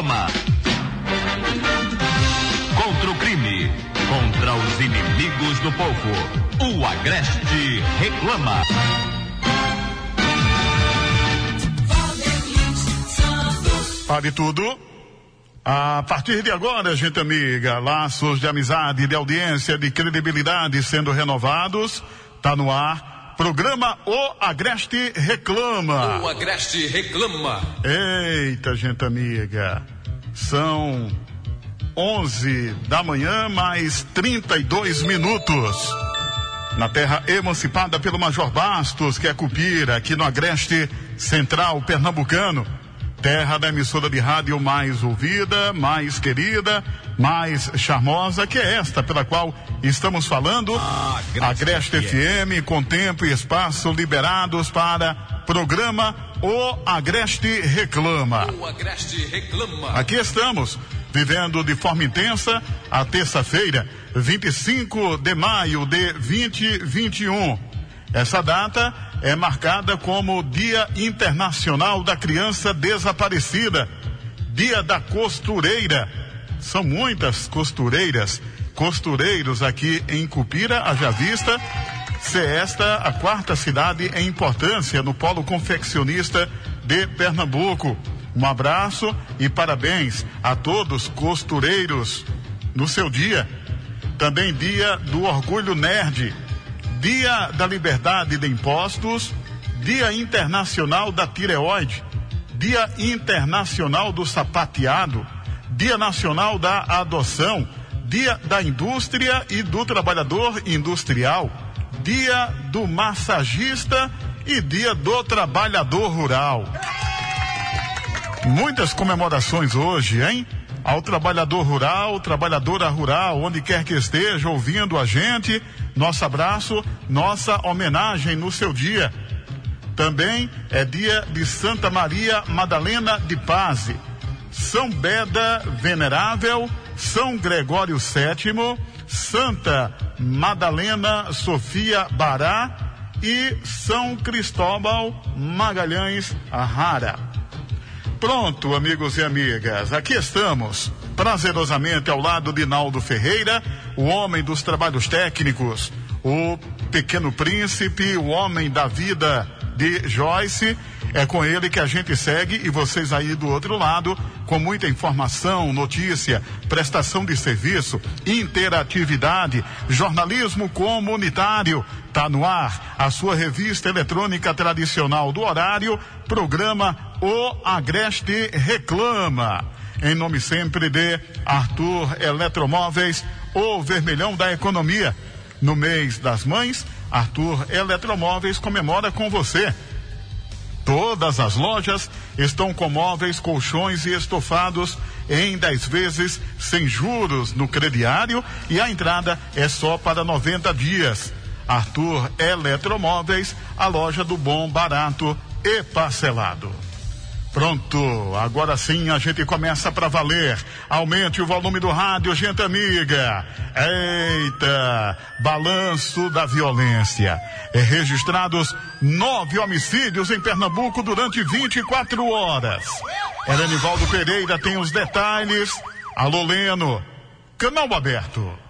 Reclama. Contra o crime, contra os inimigos do povo, o Agreste reclama. Pare tudo. A partir de agora, gente amiga, laços de amizade, de audiência, de credibilidade sendo renovados, tá no ar. Programa O Agreste Reclama. O Agreste Reclama. Eita, gente amiga. São 11 da manhã, mais 32 minutos. Na terra emancipada pelo Major Bastos, que é Cupira, aqui no Agreste Central Pernambucano terra da emissora de rádio mais ouvida, mais querida, mais charmosa, que é esta pela qual estamos falando. Ah, a Agreste FM, com tempo e espaço liberados para programa O Agreste Reclama. O Agreste Reclama. Aqui estamos, vivendo de forma intensa a terça-feira, 25 de maio de 2021. Essa data é marcada como Dia Internacional da Criança Desaparecida, Dia da Costureira. São muitas costureiras, costureiros aqui em Cupira, haja vista ser esta a quarta cidade em importância no polo confeccionista de Pernambuco. Um abraço e parabéns a todos costureiros no seu dia. Também dia do orgulho nerd, Dia da Liberdade de Impostos, Dia Internacional da Tireoide, Dia Internacional do Sapateado, Dia Nacional da Adoção, Dia da Indústria e do Trabalhador Industrial, Dia do Massagista e Dia do Trabalhador Rural. Muitas comemorações hoje, hein? Ao trabalhador rural, trabalhadora rural, onde quer que esteja ouvindo a gente, nosso abraço, nossa homenagem no seu dia. Também é dia de Santa Maria Madalena de Paz, São Beda Venerável, São Gregório VII, Santa Madalena Sofia Bará e São Cristóbal Magalhães Rara. Pronto, amigos e amigas, aqui estamos, prazerosamente ao lado de Naldo Ferreira, o homem dos trabalhos técnicos, o pequeno príncipe, o homem da vida de Joyce. É com ele que a gente segue e vocês aí do outro lado, com muita informação, notícia, prestação de serviço, interatividade, jornalismo comunitário. Tá no ar a sua revista eletrônica tradicional do horário, programa O Agreste Reclama. Em nome sempre de Arthur Eletromóveis, o vermelhão da economia. No mês das mães, Arthur Eletromóveis comemora com você. Todas as lojas estão com móveis, colchões e estofados em 10 vezes sem juros no crediário e a entrada é só para 90 dias. Arthur Eletromóveis, a loja do bom, barato e parcelado. Pronto, agora sim a gente começa para valer. Aumente o volume do rádio, gente amiga. Eita, balanço da violência. É registrados nove homicídios em Pernambuco durante 24 horas. Helenivaldo Pereira tem os detalhes. Alô, Leno. Canal aberto.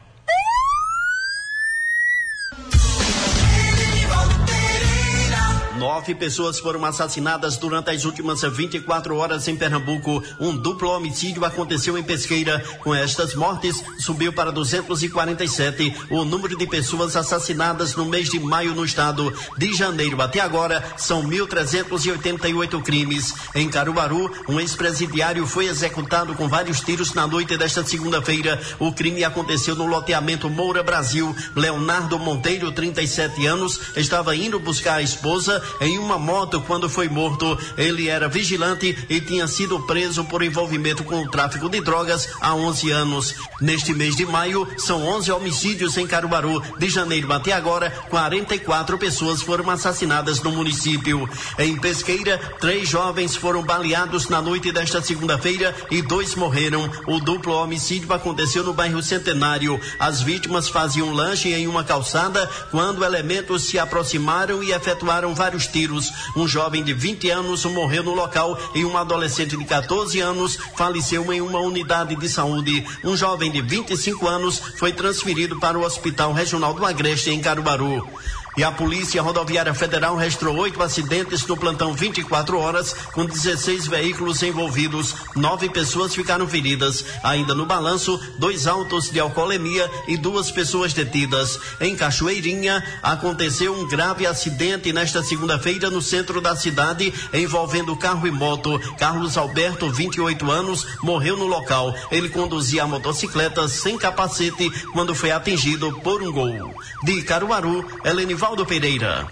Nove pessoas foram assassinadas durante as últimas 24 horas em Pernambuco. Um duplo homicídio aconteceu em Pesqueira. Com estas mortes, subiu para 247 o número de pessoas assassinadas no mês de maio no estado. De janeiro até agora, são 1.388 crimes. Em Caruaru, um ex-presidiário foi executado com vários tiros na noite desta segunda-feira. O crime aconteceu no loteamento Moura Brasil. Leonardo Monteiro, 37 anos, estava indo buscar a esposa em uma moto quando foi morto. Ele era vigilante e tinha sido preso por envolvimento com o tráfico de drogas há 11 anos. Neste mês de maio, são 11 homicídios em Caruaru. De janeiro até agora, 44 pessoas foram assassinadas no município. Em Pesqueira, três jovens foram baleados na noite desta segunda-feira e dois morreram. O duplo homicídio aconteceu no bairro Centenário. As vítimas faziam lanche em uma calçada quando elementos se aproximaram e efetuaram vários tiros. Um jovem de 20 anos morreu no local e um adolescente de 14 anos faleceu em uma unidade de saúde. Um jovem de 25 anos foi transferido para o Hospital Regional do Agreste, em Caruaru. E a Polícia Rodoviária Federal registrou oito acidentes no plantão 24 horas, com 16 veículos envolvidos. Nove pessoas ficaram feridas. Ainda no balanço, dois autos de alcoolemia e duas pessoas detidas. Em Cachoeirinha, aconteceu um grave acidente nesta segunda-feira no centro da cidade, envolvendo carro e moto. Carlos Alberto, 28 anos, morreu no local. Ele conduzia a motocicleta sem capacete quando foi atingido por um gol. De Caruaru, Helene Valdo Pereira.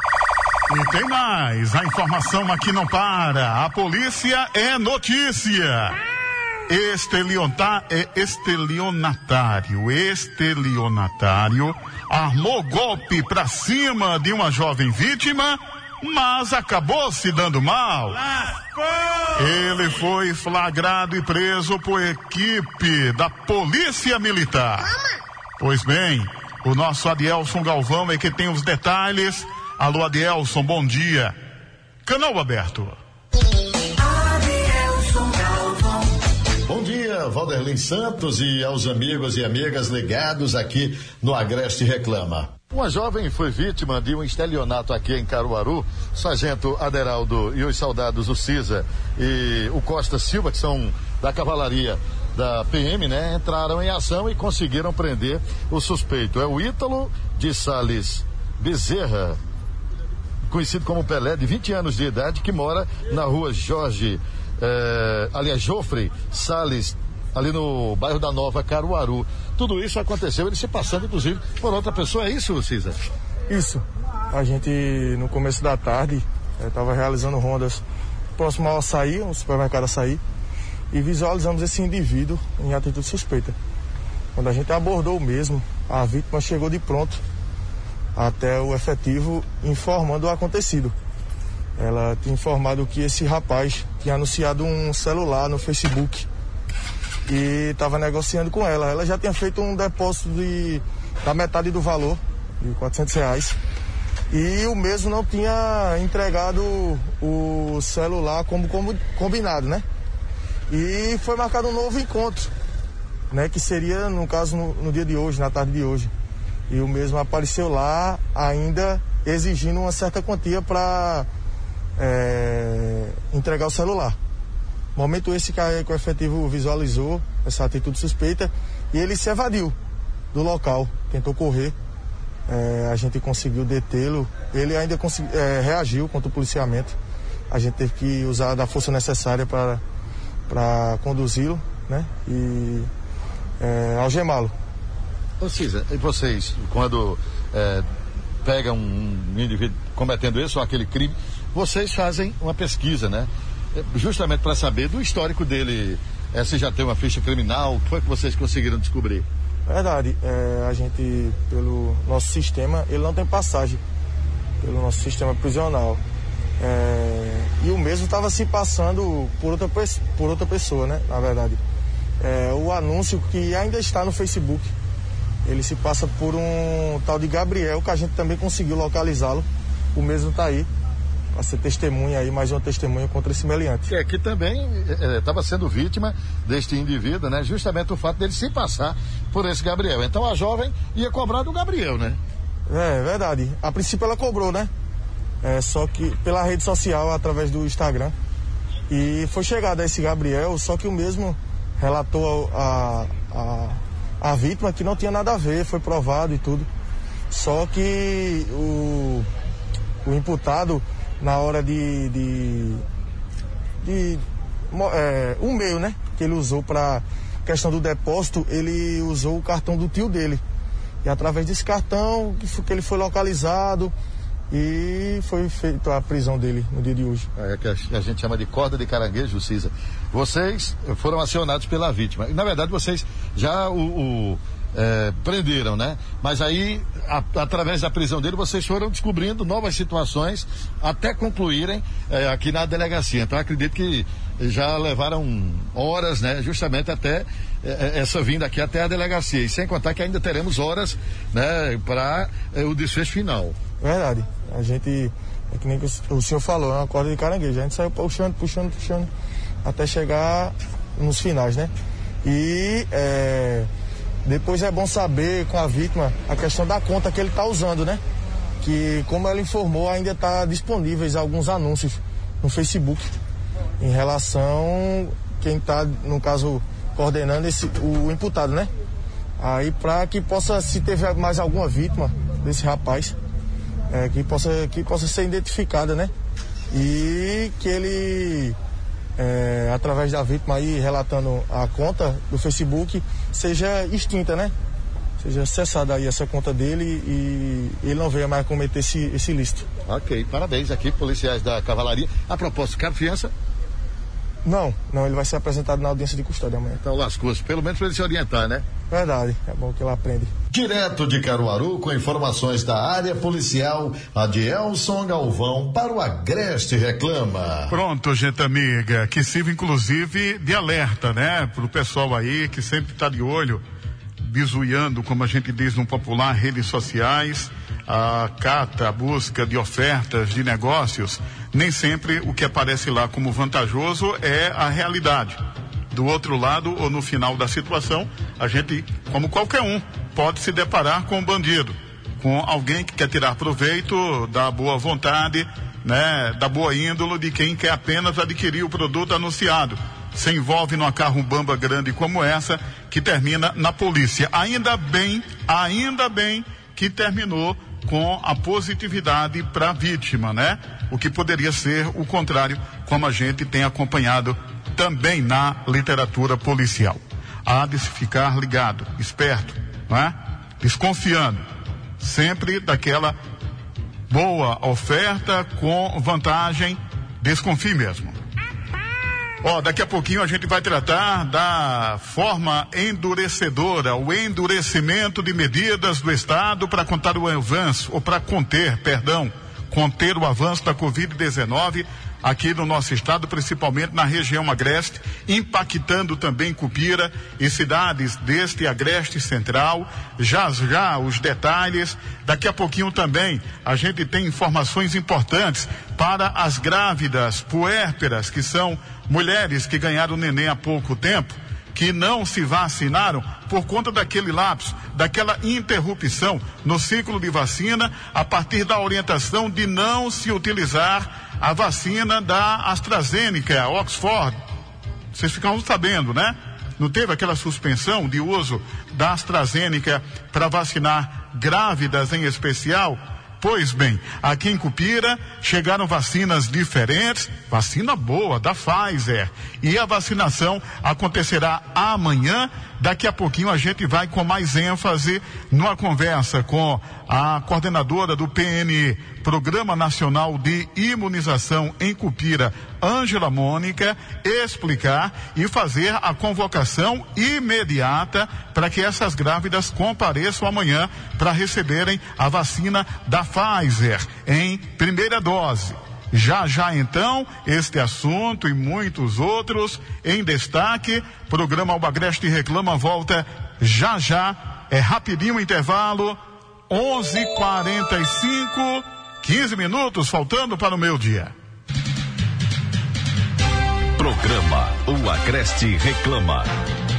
E tem mais, a informação aqui não para. A polícia é notícia. Estelionta, é estelionatário, estelionatário armou golpe pra cima de uma jovem vítima, mas acabou se dando mal. Ele foi flagrado e preso por equipe da Polícia Militar. Pois bem, o nosso Adielson Galvão é que tem os detalhes. Alô, Adielson, bom dia. Canal aberto. Bom dia, Valderlin Santos e aos amigos e amigas ligados aqui no Agreste Reclama. Uma jovem foi vítima de um estelionato aqui em Caruaru. Sargento Aderaldo e os soldados do CISA e o Costa Silva, que são da cavalaria da PM, né, entraram em ação e conseguiram prender o suspeito. É o Ítalo de Sales Bezerra, conhecido como Pelé, de 20 anos de idade, que mora na rua Jorge, eh, aliás, Jofre Sales, ali no bairro da Nova Caruaru. Tudo isso aconteceu, ele se passando, inclusive, por outra pessoa. É isso, Cisa? Isso. A gente, no começo da tarde, estava realizando rondas próximo ao açaí, um supermercado açaí e visualizamos esse indivíduo em atitude suspeita. Quando a gente abordou o mesmo, a vítima chegou de pronto até o efetivo informando o acontecido. Ela tinha informado que esse rapaz tinha anunciado um celular no Facebook e estava negociando com ela. Ela já tinha feito um depósito de, da metade do valor, de 400 reais, e o mesmo não tinha entregado o celular como, como combinado, né? E foi marcado um novo encontro, né? Que seria, no caso, no, no dia de hoje, na tarde de hoje. E o mesmo apareceu lá, ainda exigindo uma certa quantia para é, entregar o celular. Momento esse que, a, que o efetivo visualizou essa atitude suspeita e ele se evadiu do local, tentou correr. É, a gente conseguiu detê-lo. Ele ainda consegui, é, reagiu contra o policiamento. A gente teve que usar da força necessária para para conduzi-lo, né? E é, algemá-lo. Ô Cisa, e vocês, quando é, pegam um indivíduo cometendo isso ou aquele crime, vocês fazem uma pesquisa, né? É, justamente para saber do histórico dele, é, se já tem uma ficha criminal, o que foi que vocês conseguiram descobrir? Verdade, é, a gente, pelo nosso sistema, ele não tem passagem, pelo nosso sistema prisional. É, e o mesmo estava se passando por outra, por outra pessoa, né? Na verdade. É, o anúncio que ainda está no Facebook, ele se passa por um tal de Gabriel, que a gente também conseguiu localizá-lo. O mesmo está aí, para ser testemunha aí, mais uma testemunha contra esse meliante. Que aqui também estava é, sendo vítima deste indivíduo, né? Justamente o fato dele se passar por esse Gabriel. Então a jovem ia cobrar do Gabriel, né? É, verdade. A princípio ela cobrou, né? É, só que pela rede social, através do Instagram. E foi chegado a esse Gabriel, só que o mesmo relatou a, a, a vítima que não tinha nada a ver, foi provado e tudo. Só que o, o imputado, na hora de. de, de é, meio, né? Que ele usou para questão do depósito, ele usou o cartão do tio dele. E através desse cartão que ele foi localizado, e foi feita a prisão dele no dia de hoje. É que a, gente chama de corda de caranguejo, Cisa. Vocês foram acionados pela vítima. Na verdade, vocês já o, o é, prenderam, né? Mas aí, a, através da prisão dele, vocês foram descobrindo novas situações até concluírem é, aqui na delegacia. Então, acredito que já levaram horas, né? Justamente até é, é, essa vinda aqui até a delegacia. E sem contar que ainda teremos horas, né? Para é, o desfecho final. Verdade. A gente É que nem o senhor falou, é uma corda de caranguejo. A gente saiu puxando, puxando, puxando, até chegar nos finais, né? E é, depois é bom saber com a vítima a questão da conta que ele está usando, né? Que, como ela informou, ainda está disponíveis alguns anúncios no Facebook em relação quem está, no caso, coordenando esse, o imputado, né? Aí para que possa, se teve mais alguma vítima desse rapaz, é, que, possa, que possa ser identificada, né? E que ele, é, através da vítima aí, relatando a conta do Facebook, seja extinta, né? Seja cessada aí essa conta dele e ele não venha mais cometer esse, esse ilícito. Ok, parabéns aqui, policiais da Cavalaria. A propósito, quer fiança? Não, não, ele vai ser apresentado na audiência de custódia amanhã. Então lascou pelo menos para ele se orientar, né? Verdade, é bom que ele aprende. Direto de Caruaru, com informações da área policial, a de Elson Galvão para o Agreste Reclama. Pronto, gente amiga, que sirva inclusive de alerta, né? Para o pessoal aí que sempre está de olho, bizuiando, como a gente diz no popular, redes sociais, a cata, a busca de ofertas de negócios, nem sempre o que aparece lá como vantajoso é a realidade. Do outro lado, ou no final da situação, a gente, como qualquer um, pode se deparar com um bandido, com alguém que quer tirar proveito da boa vontade, né, da boa índole de quem quer apenas adquirir o produto anunciado. Se envolve numa carro-bamba grande como essa, que termina na polícia. Ainda bem, ainda bem que terminou com a positividade para a vítima, né? O que poderia ser o contrário, como a gente tem acompanhado também na literatura policial. Há de se ficar ligado, esperto, né? Desconfiando, sempre daquela boa oferta com vantagem, desconfie mesmo. Ó, daqui a pouquinho a gente vai tratar da forma endurecedora, o endurecimento de medidas do Estado para contar o avanço, ou para conter, perdão, conter o avanço da Covid-19 aqui no nosso estado, principalmente na região agreste, impactando também Cupira e cidades deste agreste central. Já já os detalhes. Daqui a pouquinho também a gente tem informações importantes para as grávidas puérperas, que são mulheres que ganharam neném há pouco tempo que não se vacinaram por conta daquele lapso, daquela interrupção no ciclo de vacina, a partir da orientação de não se utilizar a vacina da AstraZeneca, Oxford. Vocês ficam sabendo, né? Não teve aquela suspensão de uso da AstraZeneca para vacinar grávidas em especial? Pois bem, aqui em Cupira chegaram vacinas diferentes, vacina boa da Pfizer. E a vacinação acontecerá amanhã. Daqui a pouquinho a gente vai com mais ênfase numa conversa com a coordenadora do PN, Programa Nacional de Imunização em Cupira, Ângela Mônica, explicar e fazer a convocação imediata para que essas grávidas compareçam amanhã para receberem a vacina da Pfizer em primeira dose. Já já então, este assunto e muitos outros em destaque. Programa Albagreste Reclama volta já já. É rapidinho o intervalo. 11:45, 15 minutos faltando para o meu dia. Programa O Agreste Reclama.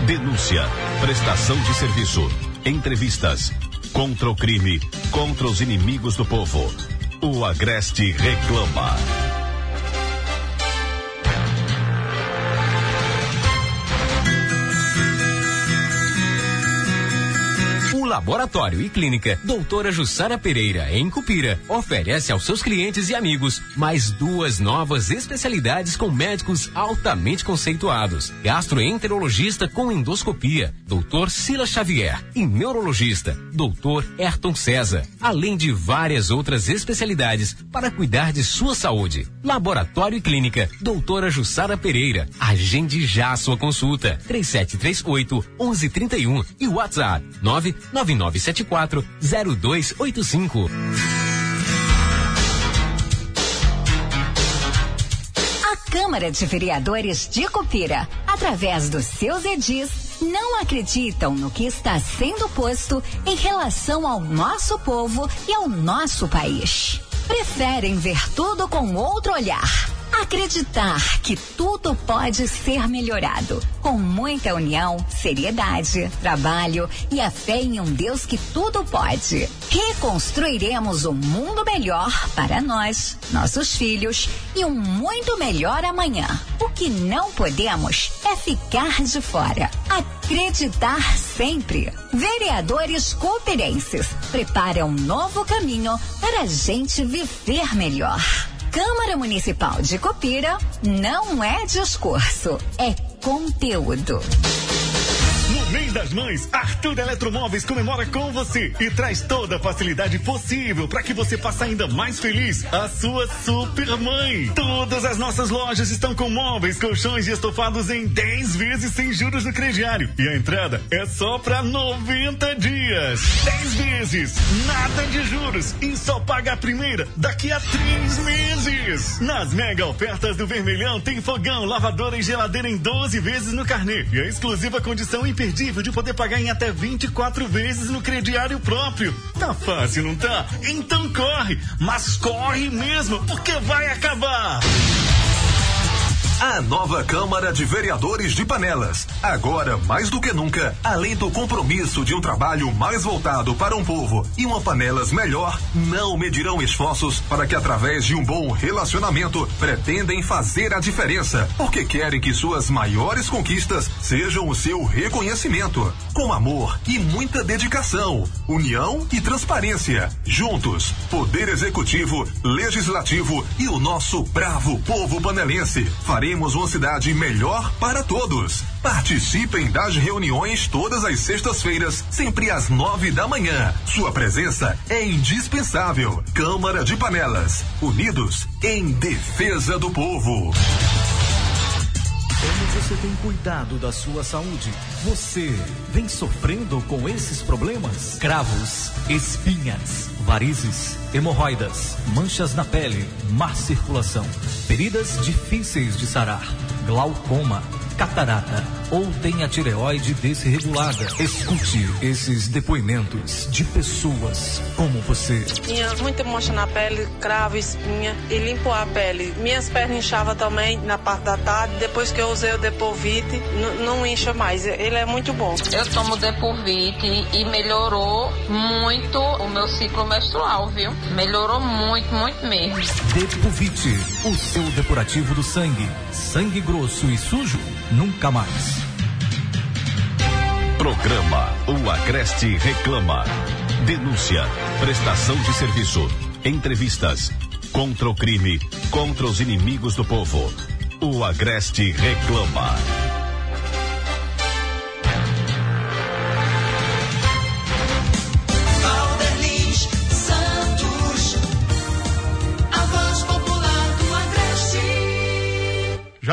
Denúncia, prestação de serviço, entrevistas, contra o crime, contra os inimigos do povo. O Agreste Reclama. Laboratório e Clínica Doutora Jussara Pereira, em Cupira, oferece aos seus clientes e amigos mais duas novas especialidades com médicos altamente conceituados. Gastroenterologista com endoscopia, Doutor Sila Xavier, e neurologista, Doutor Ayrton César, além de várias outras especialidades para cuidar de sua saúde. Laboratório e Clínica Doutora Jussara Pereira. Agende já sua consulta. 3738 1131 e WhatsApp 9 9974 0285. A Câmara de Vereadores de Cupira, através dos seus edis, não acreditam no que está sendo posto em relação ao nosso povo e ao nosso país. preferem ver tudo com outro olhar. Acreditar que tudo pode ser melhorado com muita união, seriedade, trabalho e a fé em um Deus que tudo pode. Reconstruiremos um mundo melhor para nós, nossos filhos e um muito melhor amanhã. O que não podemos é ficar de fora. Acreditar sempre. Vereadores cooperenses preparam um novo caminho para a gente viver melhor. Câmara Municipal de Copira não é discurso, é conteúdo. No mês das mães, Arthur Eletromóveis comemora com você e traz toda a facilidade possível para que você faça ainda mais feliz a sua super mãe. Todas as nossas lojas estão com móveis, colchões e estofados em 10 vezes sem juros no crediário. E a entrada é só para 90 dias. 10 vezes, nada de juros e só paga a primeira daqui a 3 meses. Nas mega ofertas do Vermelhão tem fogão, lavadora e geladeira em 12 vezes no carnê e a exclusiva condição imperdível de poder pagar em até 24 vezes no crediário próprio. Tá fácil, não tá? Então corre, mas corre mesmo, porque vai acabar. A nova Câmara de Vereadores de Panelas. Agora, mais do que nunca, além do compromisso de um trabalho mais voltado para um povo e uma Panelas melhor, não medirão esforços para que, através de um bom relacionamento, pretendem fazer a diferença, porque querem que suas maiores conquistas sejam o seu reconhecimento. Com amor e muita dedicação, união e transparência. Juntos, Poder Executivo, Legislativo e o nosso bravo povo panelense. Faremos uma cidade melhor para todos. Participem das reuniões todas as sextas-feiras, sempre às nove da manhã. Sua presença é indispensável. Câmara de Panelas, unidos em defesa do povo. Você tem cuidado da sua saúde? Você vem sofrendo com esses problemas? Cravos, espinhas, varizes, hemorroidas, manchas na pele, má circulação, feridas difíceis de sarar, glaucoma catarata ou tem a tireoide desregulada. Escute esses depoimentos de pessoas como você. Tinha muita mancha na pele, cravo, espinha e limpo a pele. Minhas pernas inchavam também na parte da tarde. Depois que eu usei o Depovite, não incha mais. Ele é muito bom. Eu tomo Depovite e melhorou muito o meu ciclo menstrual, viu? Melhorou muito, muito mesmo. Depovite, o seu depurativo do sangue. Sangue grosso e sujo nunca mais. Programa O Agreste Reclama. Denúncia, prestação de serviço, entrevistas, contra o crime, contra os inimigos do povo. O Agreste Reclama.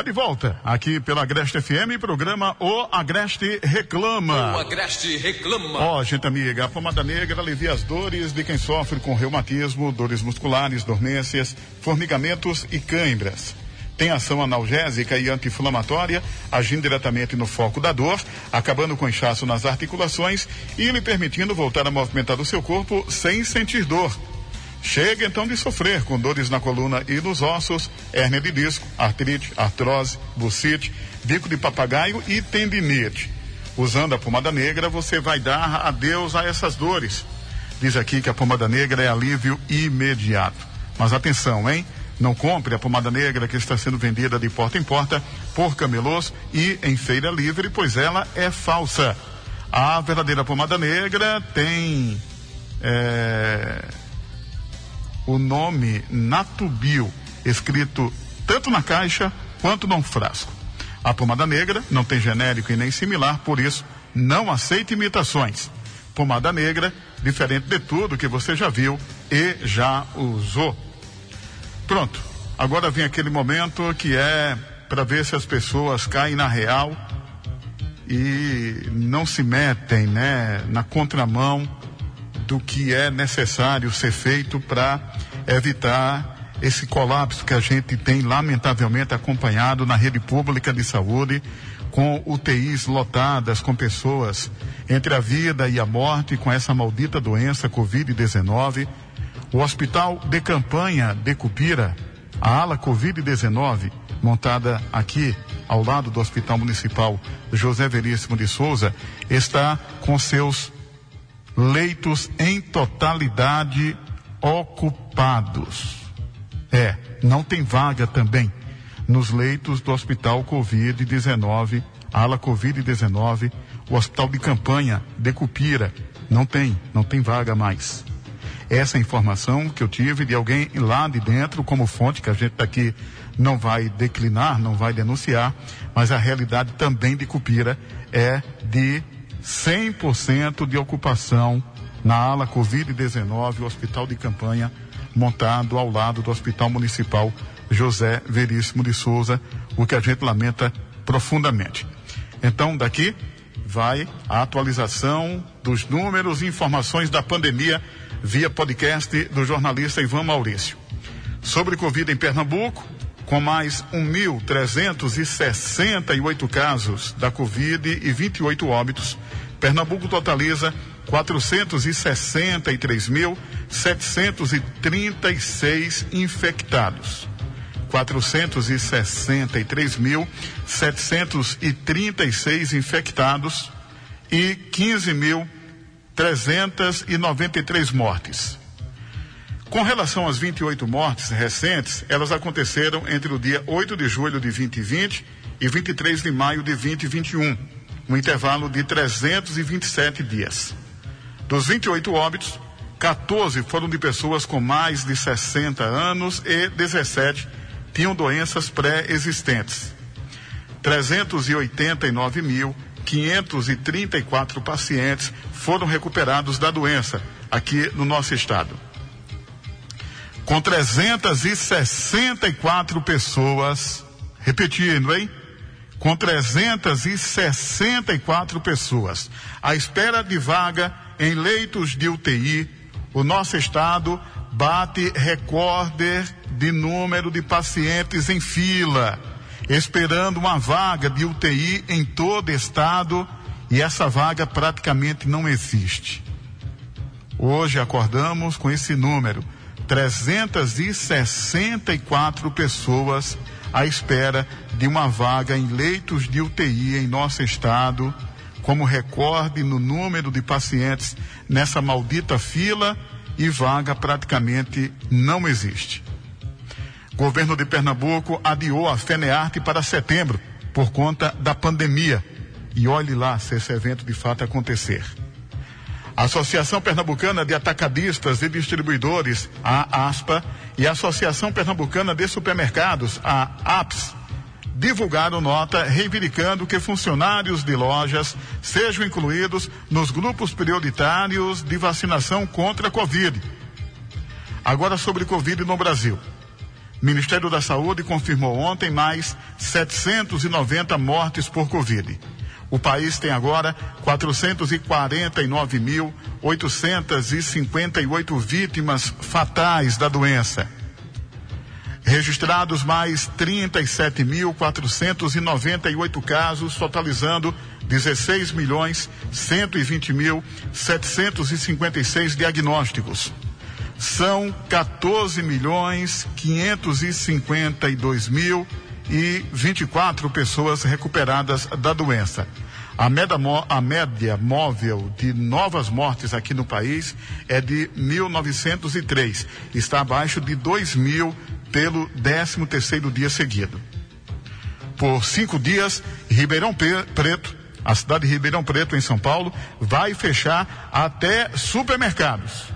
De volta, aqui pela Agreste FM, programa O Agreste Reclama. O Agreste Reclama. Ó, oh, gente amiga, a pomada negra alivia as dores de quem sofre com reumatismo, dores musculares, dormências, formigamentos e câimbras. Tem ação analgésica e anti-inflamatória, agindo diretamente no foco da dor, acabando com inchaço nas articulações e lhe permitindo voltar a movimentar o seu corpo sem sentir dor Chega então de sofrer com dores na coluna e nos ossos, hérnia de disco, artrite, artrose, bucite, bico de papagaio e tendinite. Usando a pomada negra, você vai dar adeus a essas dores. Diz aqui que a pomada negra é alívio imediato. Mas atenção, hein? Não compre a pomada negra que está sendo vendida de porta em porta por camelôs e em feira livre, pois ela é falsa. A verdadeira pomada negra tem. É o nome Natubio, escrito tanto na caixa quanto no frasco. A pomada negra não tem genérico e nem similar, por isso não aceita imitações. Pomada negra, diferente de tudo que você já viu e já usou. Pronto, agora vem aquele momento que é para ver se as pessoas caem na real e não se metem né, na contramão do que é necessário ser feito para evitar esse colapso que a gente tem lamentavelmente acompanhado na rede pública de saúde, com UTIs lotadas com pessoas entre a vida e a morte com essa maldita doença Covid-19, O Hospital de Campanha de Cupira, a ala Covid-19, montada aqui ao lado do Hospital Municipal José Veríssimo de Souza, está com seus leitos em totalidade ocupados. É, não tem vaga também nos leitos do Hospital Covid-19, ala Covid-19, o Hospital de Campanha de Cupira. Não tem, não tem vaga mais. Essa é informação que eu tive de alguém lá de dentro, como fonte, que a gente aqui não vai declinar, não vai denunciar, mas a realidade também de Cupira é de 100% de ocupação na ala Covid-19, o hospital de campanha montado ao lado do Hospital Municipal José Veríssimo de Souza, o que a gente lamenta profundamente. Então, daqui vai a atualização dos números e informações da pandemia via podcast do jornalista Ivan Maurício. Sobre Covid em Pernambuco, com mais 1.368 casos da Covid e 28 óbitos, Pernambuco totaliza 463.736 infectados. 463.736 infectados e 15.393 mortes. Com relação às 28 mortes recentes, elas aconteceram entre o dia 8 de julho de 2020 e 23 de maio de 2021, um intervalo de 327 dias. Dos 28 óbitos, 14 foram de pessoas com mais de 60 anos e 17 tinham doenças pré-existentes. 389.534 pacientes foram recuperados da doença aqui no nosso estado. Com 364 pessoas, repetindo, hein? Com 364 pessoas à espera de vaga em leitos de UTI, o nosso estado bate recorde de número de pacientes em fila, esperando uma vaga de UTI em todo estado e essa vaga praticamente não existe. Hoje acordamos com esse número, 364 pessoas à espera de uma vaga em leitos de UTI em nosso estado, como recorde no número de pacientes nessa maldita fila e vaga praticamente não existe. Governo de Pernambuco adiou a FENEARTE para setembro por conta da pandemia. E olhe lá se esse evento de fato acontecer. A Associação Pernambucana de Atacadistas e Distribuidores, a ASPA, e a Associação Pernambucana de Supermercados, a APS, divulgaram nota reivindicando que funcionários de lojas sejam incluídos nos grupos prioritários de vacinação contra a Covid. Agora sobre Covid no Brasil. Ministério da Saúde confirmou ontem mais 790 mortes por Covid. O país tem agora 449.858 vítimas fatais da doença. Registrados mais 37.498 casos, totalizando 16 milhões 120 mil 756 diagnósticos são 14 milhões 552 mil e 24 pessoas recuperadas da doença. A média, a média móvel de novas mortes aqui no país é de 1.903. Está abaixo de 2 mil pelo 13 terceiro dia seguido. Por cinco dias, Ribeirão Preto, a cidade de Ribeirão Preto, em São Paulo, vai fechar até supermercados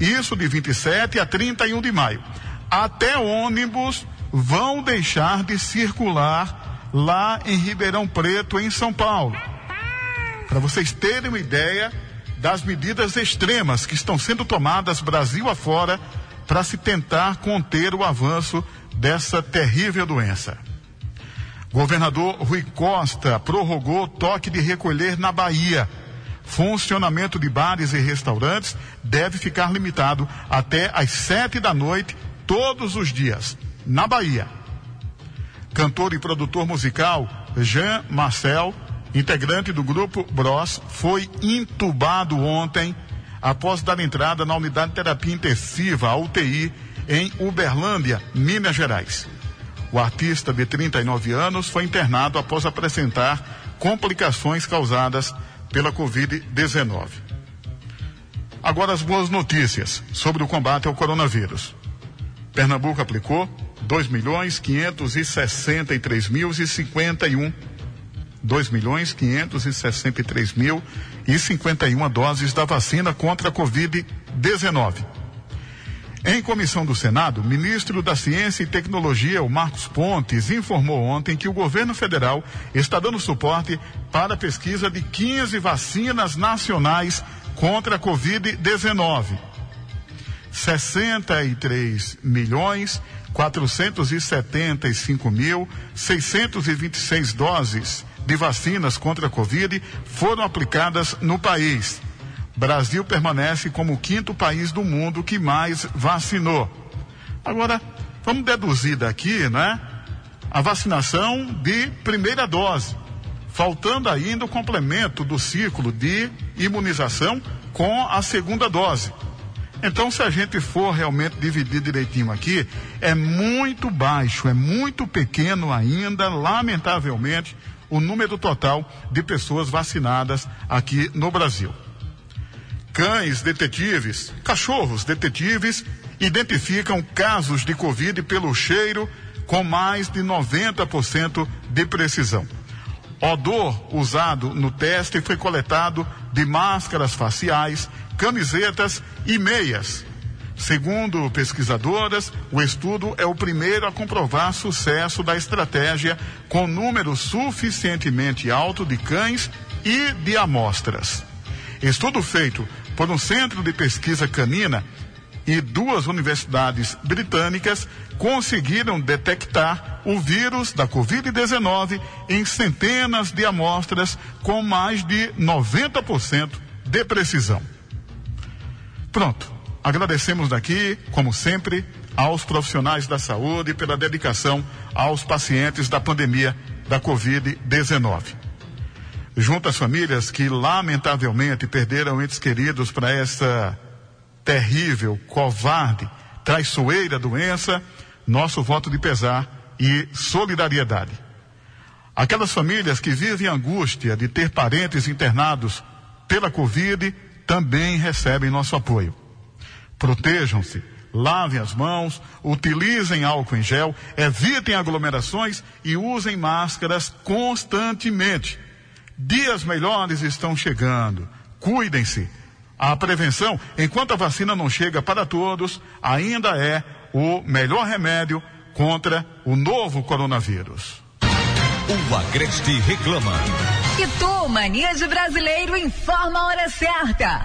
isso de 27 a 31 de maio. Até ônibus vão deixar de circular lá em Ribeirão Preto, em São Paulo. Para vocês terem uma ideia das medidas extremas que estão sendo tomadas Brasil afora para se tentar conter o avanço dessa terrível doença. Governador Rui Costa prorrogou toque de recolher na Bahia funcionamento de bares e restaurantes deve ficar limitado até às sete da noite, todos os dias, na Bahia. Cantor e produtor musical Jean Marcel, integrante do grupo Bros, foi intubado ontem após dar entrada na unidade de terapia intensiva, a UTI, em Uberlândia, Minas Gerais. O artista de 39 anos foi internado após apresentar complicações causadas pela Covid-19. Agora as boas notícias sobre o combate ao coronavírus. Pernambuco aplicou 2 milhões 563 mil e 51 2 milhões 563 mil e 51 doses da vacina contra a Covid-19. Em comissão do Senado, o ministro da Ciência e Tecnologia, o Marcos Pontes, informou ontem que o governo federal está dando suporte para a pesquisa de 15 vacinas nacionais contra a Covid-19. 63 milhões 475 mil 626 doses de vacinas contra a Covid foram aplicadas no país. Brasil permanece como o quinto país do mundo que mais vacinou. Agora, vamos deduzir daqui, né? A vacinação de primeira dose, faltando ainda o complemento do ciclo de imunização com a segunda dose. Então, se a gente for realmente dividir direitinho aqui, é muito baixo, é muito pequeno ainda, lamentavelmente, o número total de pessoas vacinadas aqui no Brasil. Cães detetives, cachorros detetives identificam casos de Covid pelo cheiro com mais de 90% de precisão. Odor usado no teste foi coletado de máscaras faciais, camisetas e meias. Segundo pesquisadoras, o estudo é o primeiro a comprovar sucesso da estratégia com número suficientemente alto de cães e de amostras. Estudo feito por um centro de pesquisa canina e duas universidades britânicas conseguiram detectar o vírus da Covid-19 em centenas de amostras com mais de 90% de precisão. Pronto. Agradecemos daqui, como sempre, aos profissionais da saúde pela dedicação aos pacientes da pandemia da Covid-19 junto às famílias que lamentavelmente perderam entes queridos para essa terrível, covarde, traiçoeira doença, nosso voto de pesar e solidariedade. Aquelas famílias que vivem angústia de ter parentes internados pela Covid também recebem nosso apoio. Protejam-se, lavem as mãos, utilizem álcool em gel, evitem aglomerações e usem máscaras constantemente Dias melhores estão chegando. Cuidem-se. A prevenção, enquanto a vacina não chega para todos, ainda é o melhor remédio contra o novo coronavírus. O Agreste reclama. E tu, mania de brasileiro, informa a hora certa.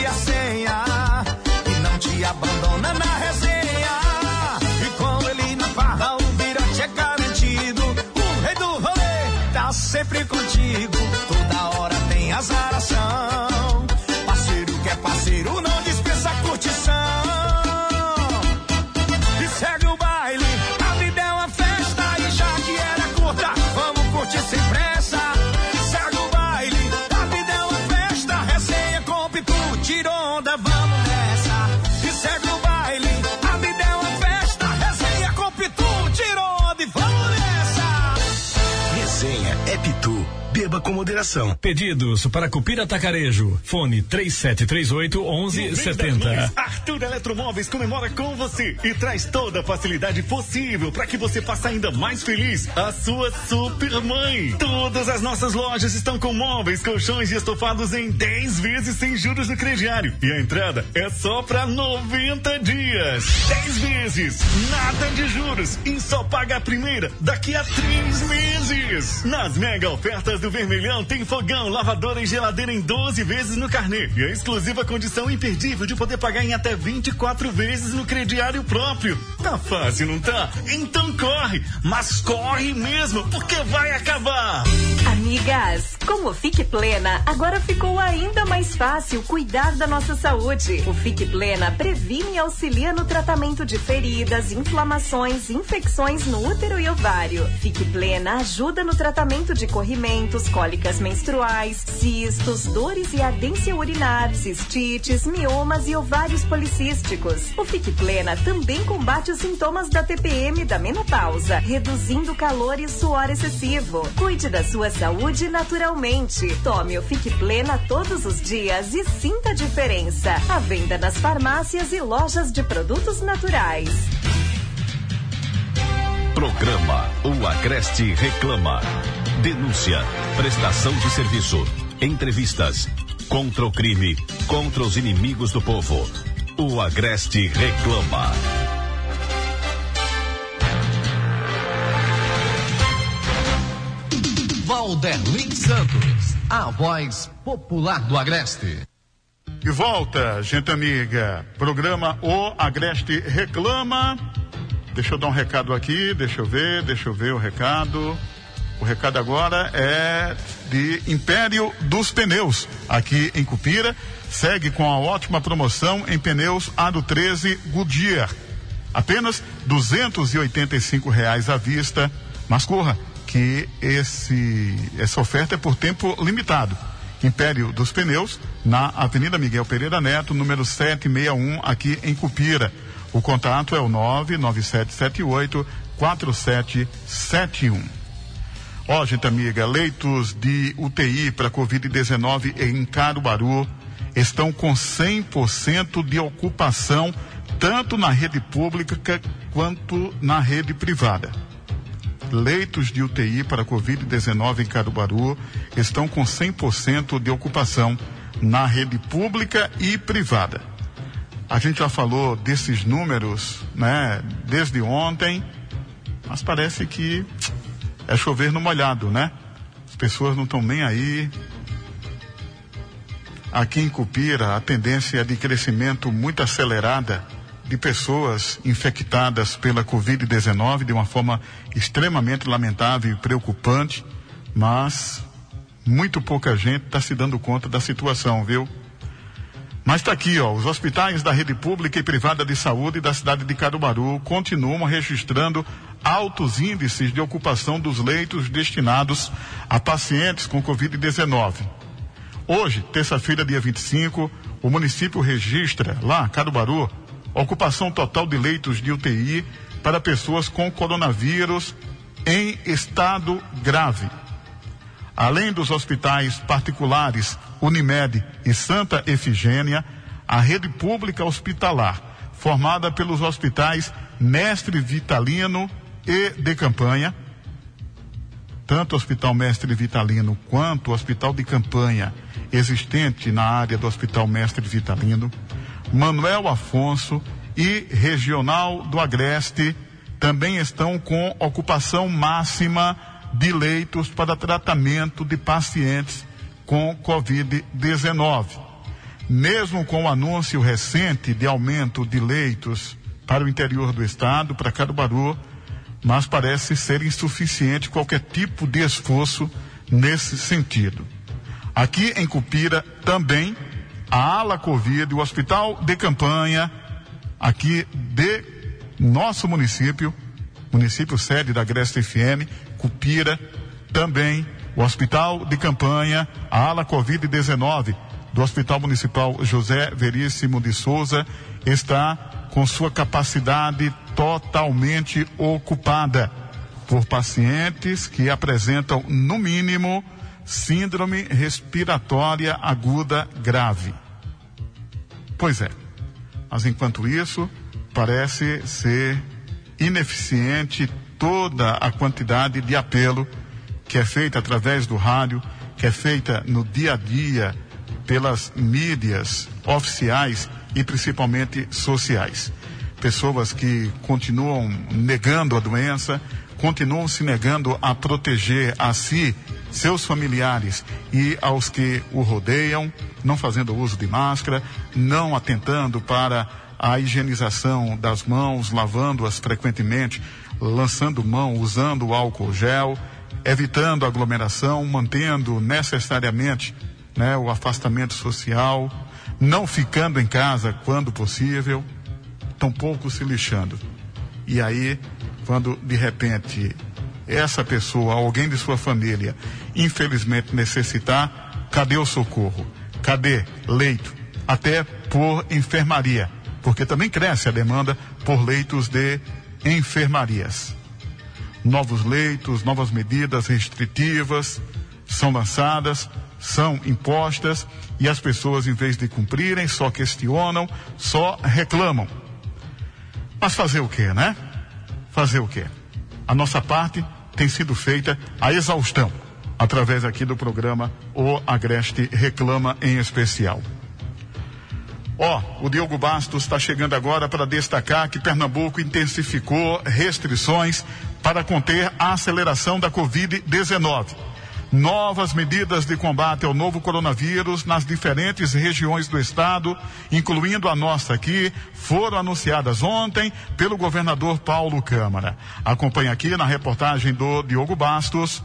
sempre contigo. Toda hora tem azaração. Moderação. Pedidos para Cupira Tacarejo. Fone 3738 1170. Arthur Eletromóveis comemora com você e traz toda a facilidade possível para que você faça ainda mais feliz a sua super mãe. Todas as nossas lojas estão com móveis, colchões e estofados em 10 vezes sem juros no crediário. E a entrada é só para 90 dias. 10 vezes, nada de juros e só paga a primeira daqui a 3 meses. Nas mega ofertas do Vermelhão tem fogão, lavadora e geladeira em 12 vezes no carnê. E a exclusiva condição imperdível de poder pagar em até 24 vezes no crediário próprio. Tá fácil, não tá? Então corre! Mas corre mesmo, porque vai acabar! Amigas, com o Fique Plena, agora ficou ainda mais fácil cuidar da nossa saúde. O Fique Plena previne e auxilia no tratamento de feridas, inflamações, infecções no útero e ovário. Fique Plena ajuda no tratamento de corrimentos, cólicas menstruais, cistos, dores e ardência urinar, cistites, miomas e ovários policísticos. O Fique Plena também combate os sintomas da TPM da menopausa, reduzindo calor e suor excessivo. Cuide da sua saúde naturalmente. Tome o Fique Plena todos os dias e sinta a diferença. A venda nas farmácias e lojas de produtos naturais. Programa O Agreste Reclama. Denúncia, prestação de serviço, entrevistas, contra o crime, contra os inimigos do povo. O Agreste Reclama. Valderlin Santos, a voz popular do Agreste. De volta, gente amiga. Programa O Agreste Reclama. Deixa eu dar um recado aqui, deixa eu ver, deixa eu ver o recado. O recado agora é de Império dos Pneus, aqui em Cupira. Segue com a ótima promoção em pneus Aro 13 Goodyear. Apenas R$ reais à vista. Mas corra, que esse, essa oferta é por tempo limitado. Império dos Pneus, na Avenida Miguel Pereira Neto, número 761, aqui em Cupira. O contato é o 99778 4771. Ó, gente amiga, leitos de UTI para Covid-19 em Caruaru estão com 100% de ocupação, tanto na rede pública quanto na rede privada. Leitos de UTI para Covid-19 em Caruaru estão com 100% de ocupação na rede pública e privada. A gente já falou desses números, né, desde ontem, mas parece que é chover no molhado, né? As pessoas não estão nem aí. Aqui em Cupira, a tendência é de crescimento muito acelerada de pessoas infectadas pela Covid-19 de uma forma extremamente lamentável e preocupante, mas muito pouca gente está se dando conta da situação, viu? Mas está aqui, ó, os hospitais da rede pública e privada de saúde da cidade de Caruaru continuam registrando altos índices de ocupação dos leitos destinados a pacientes com Covid-19. Hoje, terça-feira, dia 25, o município registra, lá, Caruaru, ocupação total de leitos de UTI para pessoas com coronavírus em estado grave. Além dos hospitais particulares Unimed e Santa Efigênia, a rede pública hospitalar, formada pelos hospitais Mestre Vitalino e de Campanha, tanto o Hospital Mestre Vitalino quanto o Hospital de Campanha existente na área do Hospital Mestre Vitalino, Manuel Afonso e Regional do Agreste também estão com ocupação máxima de leitos para tratamento de pacientes com Covid-19. Mesmo com o anúncio recente de aumento de leitos para o interior do estado, para Caruaru, mas parece ser insuficiente qualquer tipo de esforço nesse sentido. Aqui em Cupira também a ala Covid, o hospital de campanha aqui de nosso município, município sede da Grécia FM, Cupira, também o Hospital de Campanha, a ala Covid-19 do Hospital Municipal José Veríssimo de Souza está com sua capacidade totalmente ocupada por pacientes que apresentam, no mínimo, síndrome respiratória aguda grave. Pois é, mas enquanto isso, parece ser ineficiente toda a quantidade de apelo que é feita através do rádio, que é feita no dia a dia pelas mídias oficiais e principalmente sociais. Pessoas que continuam negando a doença, continuam se negando a proteger a si seus familiares e aos que o rodeiam, não fazendo uso de máscara, não atentando para a higienização das mãos, lavando-as frequentemente, lançando mão, usando álcool gel, evitando aglomeração, mantendo necessariamente né, o afastamento social, não ficando em casa quando possível, tampouco se lixando. E aí, quando de repente essa pessoa, alguém de sua família, infelizmente necessitar, cadê o socorro? Cadê leito? Até por enfermaria, porque também cresce a demanda por leitos de enfermarias. Novos leitos, novas medidas restritivas são lançadas, são impostas e as pessoas, em vez de cumprirem, só questionam, só reclamam. Mas fazer o quê, né? Fazer o quê? A nossa parte tem sido feita a exaustão, através aqui do programa O Agreste Reclama em especial. Ó, oh, o Diogo Bastos está chegando agora para destacar que Pernambuco intensificou restrições para conter a aceleração da Covid-19 novas medidas de combate ao novo coronavírus nas diferentes regiões do estado, incluindo a nossa aqui, foram anunciadas ontem pelo governador Paulo Câmara. Acompanhe aqui na reportagem do Diogo Bastos,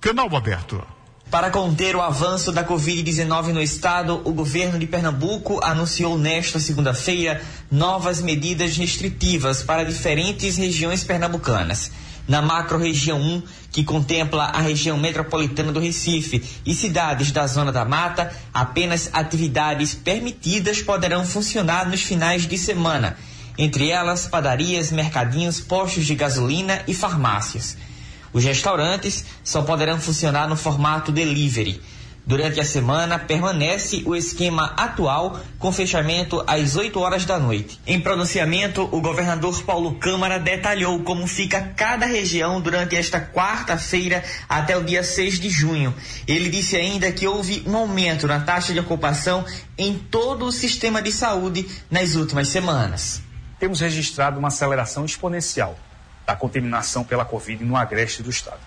canal aberto. Para conter o avanço da Covid-19 no estado, o governo de Pernambuco anunciou nesta segunda-feira novas medidas restritivas para diferentes regiões pernambucanas na macro-região 1, que contempla a região metropolitana do Recife e cidades da Zona da Mata, apenas atividades permitidas poderão funcionar nos finais de semana, entre elas padarias, mercadinhos, postos de gasolina e farmácias. Os restaurantes só poderão funcionar no formato delivery. Durante a semana, permanece o esquema atual, com fechamento às 8 horas da noite. Em pronunciamento, o governador Paulo Câmara detalhou como fica cada região durante esta quarta-feira até o dia 6 de junho. Ele disse ainda que houve um aumento na taxa de ocupação em todo o sistema de saúde nas últimas semanas. Temos registrado uma aceleração exponencial da contaminação pela Covid no agreste do estado,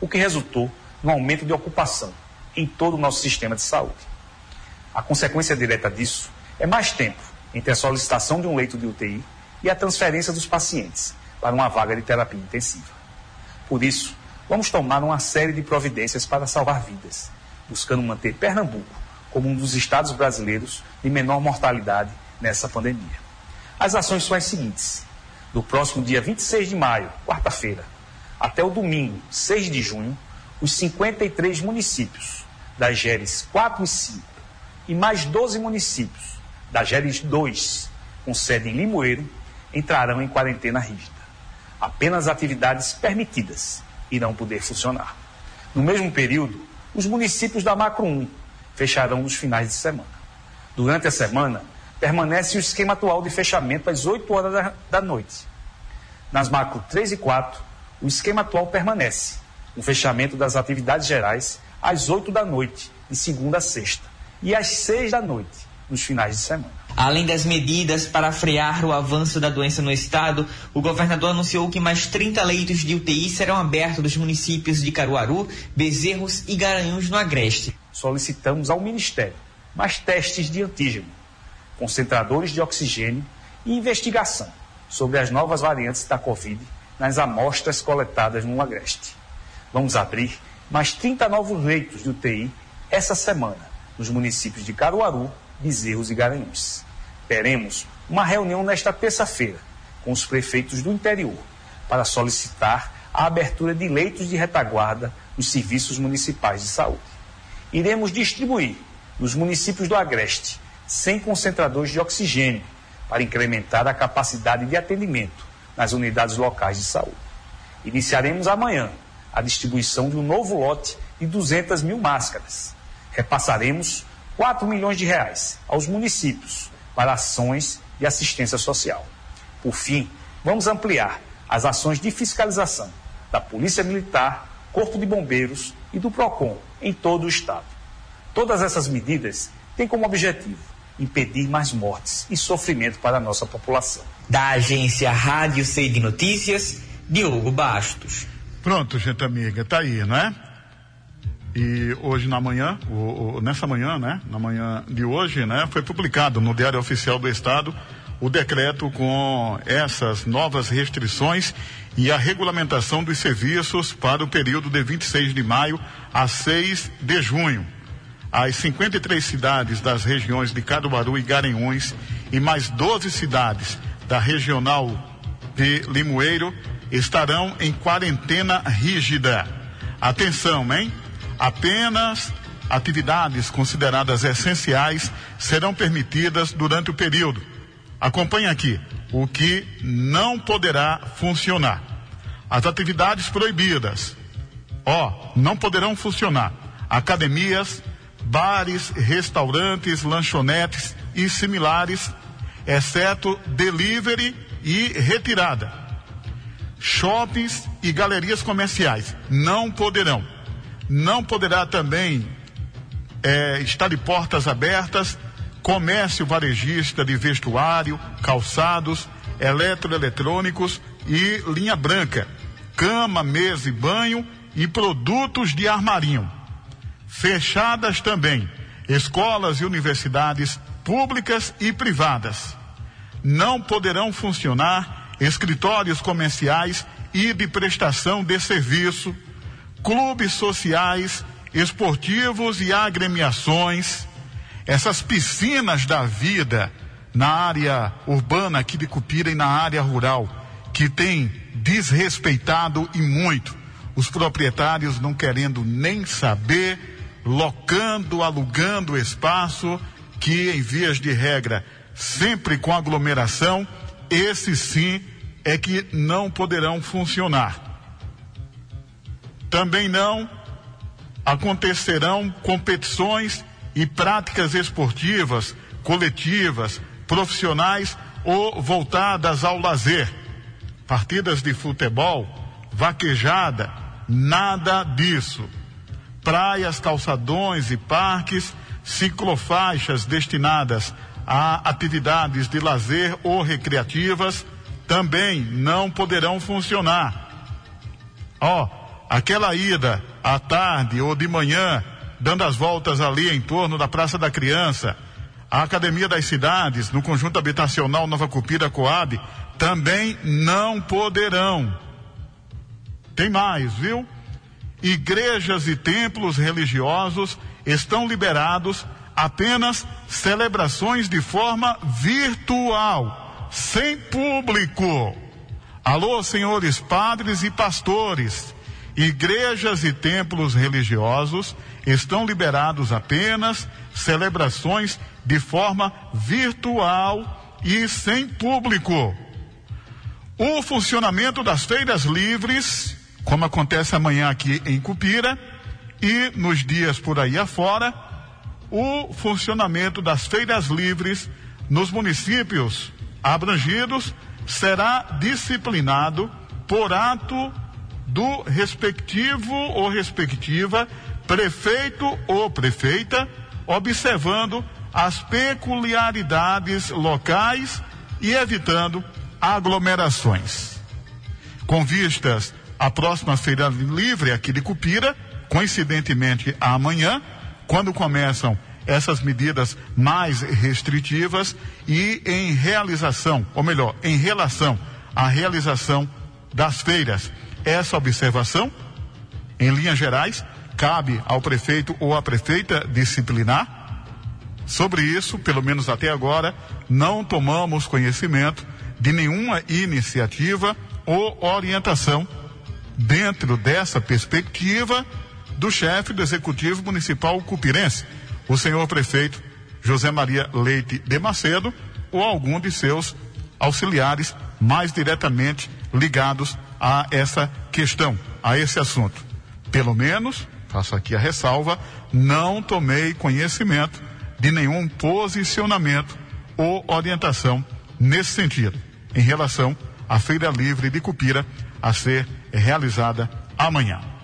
o que resultou no aumento de ocupação em todo o nosso sistema de saúde. A consequência direta disso é mais tempo entre a solicitação de um leito de UTI e a transferência dos pacientes para uma vaga de terapia intensiva. Por isso, vamos tomar uma série de providências para salvar vidas, buscando manter Pernambuco como um dos estados brasileiros de menor mortalidade nessa pandemia. As ações são as seguintes: do próximo dia 26 de maio, quarta-feira, até o domingo, 6 de junho, os 53 municípios da GERES 4 e 5 e mais 12 municípios da GERES 2, com sede em Limoeiro, entrarão em quarentena rígida. Apenas atividades permitidas irão poder funcionar. No mesmo período, os municípios da Macro 1 fecharão nos finais de semana. Durante a semana, permanece o esquema atual de fechamento às 8 horas da, da noite. Nas Macro 3 e 4, o esquema atual permanece, o fechamento das atividades gerais às 8 da noite, de segunda a sexta, e às 6 da noite, nos finais de semana. Além das medidas para frear o avanço da doença no estado, o governador anunciou que mais 30 leitos de UTI serão abertos nos municípios de Caruaru, Bezerros e Garanhuns no Agreste. Solicitamos ao Ministério mais testes de antígeno, concentradores de oxigênio e investigação sobre as novas variantes da Covid nas amostras coletadas no Agreste. Vamos abrir mais 30 novos leitos de UTI essa semana, nos municípios de Caruaru, Bezerros e Garanhuns. Teremos uma reunião nesta terça-feira com os prefeitos do interior para solicitar a abertura de leitos de retaguarda nos serviços municipais de saúde. Iremos distribuir nos municípios do Agreste 100 concentradores de oxigênio para incrementar a capacidade de atendimento nas unidades locais de saúde. Iniciaremos amanhã a distribuição de um novo lote de 200 mil máscaras. Repassaremos 4 milhões de reais aos municípios para ações de assistência social. Por fim, vamos ampliar as ações de fiscalização da Polícia Militar, Corpo de Bombeiros e do PROCON em todo o Estado. Todas essas medidas têm como objetivo impedir mais mortes e sofrimento para a nossa população. Da agência Rádio C de Notícias, Diogo Bastos. Pronto, gente amiga, tá aí, não é? E hoje na manhã, o, o, nessa manhã, né? Na manhã de hoje, né? Foi publicado no Diário Oficial do Estado o decreto com essas novas restrições e a regulamentação dos serviços para o período de 26 de maio a 6 de junho. As 53 cidades das regiões de Caruaru e Garanhuns e mais 12 cidades da regional de Limoeiro estarão em quarentena rígida. Atenção, hein? Apenas atividades consideradas essenciais serão permitidas durante o período. Acompanhe aqui o que não poderá funcionar. As atividades proibidas, ó, não poderão funcionar. Academias, bares, restaurantes, lanchonetes e similares, exceto delivery e retirada. Shoppings e galerias comerciais não poderão não poderá também é, estar de portas abertas comércio varejista de vestuário, calçados, eletroeletrônicos e linha branca, cama, mesa e banho e produtos de armarinho. Fechadas também escolas e universidades públicas e privadas. Não poderão funcionar escritórios comerciais e de prestação de serviço clubes sociais, esportivos e agremiações, essas piscinas da vida na área urbana aqui de Cupira e na área rural, que tem desrespeitado e muito os proprietários não querendo nem saber, locando, alugando espaço, que em vias de regra, sempre com aglomeração, esses sim é que não poderão funcionar. Também não acontecerão competições e práticas esportivas, coletivas, profissionais ou voltadas ao lazer. Partidas de futebol, vaquejada, nada disso. Praias, calçadões e parques, ciclofaixas destinadas a atividades de lazer ou recreativas também não poderão funcionar. Ó, oh, aquela ida à tarde ou de manhã, dando as voltas ali em torno da Praça da Criança, a Academia das Cidades, no conjunto habitacional Nova Cupira Coab, também não poderão. Tem mais, viu? Igrejas e templos religiosos estão liberados apenas celebrações de forma virtual, sem público. Alô, senhores padres e pastores, Igrejas e templos religiosos estão liberados apenas celebrações de forma virtual e sem público. O funcionamento das feiras livres, como acontece amanhã aqui em Cupira e nos dias por aí afora, o funcionamento das feiras livres nos municípios abrangidos será disciplinado por ato do respectivo ou respectiva prefeito ou prefeita, observando as peculiaridades locais e evitando aglomerações. Com vistas à próxima feira livre aqui de Cupira, coincidentemente amanhã, quando começam essas medidas mais restritivas e em realização, ou melhor, em relação à realização das feiras essa observação, em linhas gerais, cabe ao prefeito ou à prefeita disciplinar. Sobre isso, pelo menos até agora, não tomamos conhecimento de nenhuma iniciativa ou orientação dentro dessa perspectiva do chefe do Executivo Municipal Cupirense, o senhor prefeito José Maria Leite de Macedo, ou algum de seus auxiliares mais diretamente ligados a essa questão, a esse assunto. Pelo menos, faço aqui a ressalva, não tomei conhecimento de nenhum posicionamento ou orientação nesse sentido, em relação à Feira Livre de Cupira a ser realizada amanhã.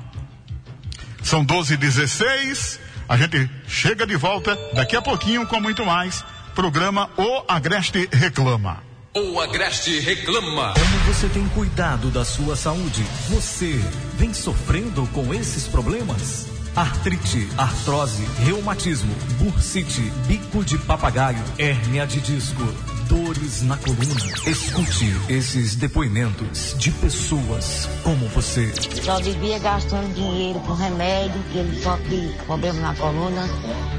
São 12 e 16 a gente chega de volta daqui a pouquinho com muito mais. Programa O Agreste Reclama. O Agreste reclama. Como você tem cuidado da sua saúde? Você vem sofrendo com esses problemas? artrite, artrose, reumatismo, bursite, bico de papagaio, hérnia de disco, dores na coluna. Escute esses depoimentos de pessoas como você. Só vivia gastando dinheiro com remédio, que ele sofre problema na coluna.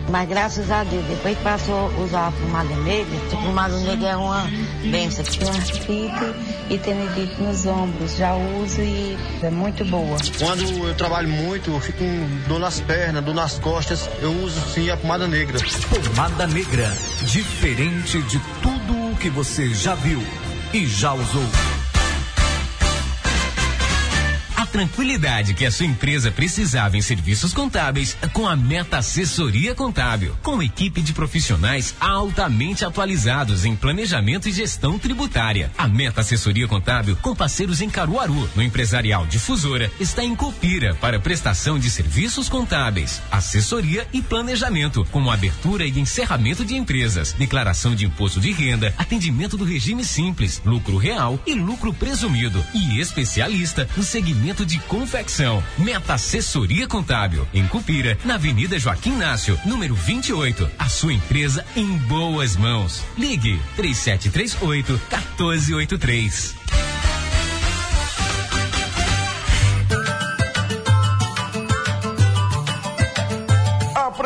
Mas graças a Deus, depois que passou a usar a pomada negra, a pomada negra é uma benção. Tenho artrite e tendinite nos ombros, já uso e é muito boa. Quando eu trabalho muito, eu fico com dor nas pernas, dor nas costas, eu uso sim a pomada negra. Pomada negra, diferente de tudo o que você já viu e já usou. Tranquilidade que a sua empresa precisava em serviços contábeis com a Meta Assessoria Contábil, com equipe de profissionais altamente atualizados em planejamento e gestão tributária. A Meta Assessoria Contábil, com parceiros em Caruaru, no empresarial Difusora, está em Copira para prestação de serviços contábeis, assessoria e planejamento, como abertura e encerramento de empresas, declaração de imposto de renda, atendimento do regime simples, lucro real e lucro presumido, e especialista no segmento de confecção. Meta Assessoria Contábil, em Cupira, na Avenida Joaquim Nácio, número 28. A sua empresa em boas mãos. Ligue 3738 1483.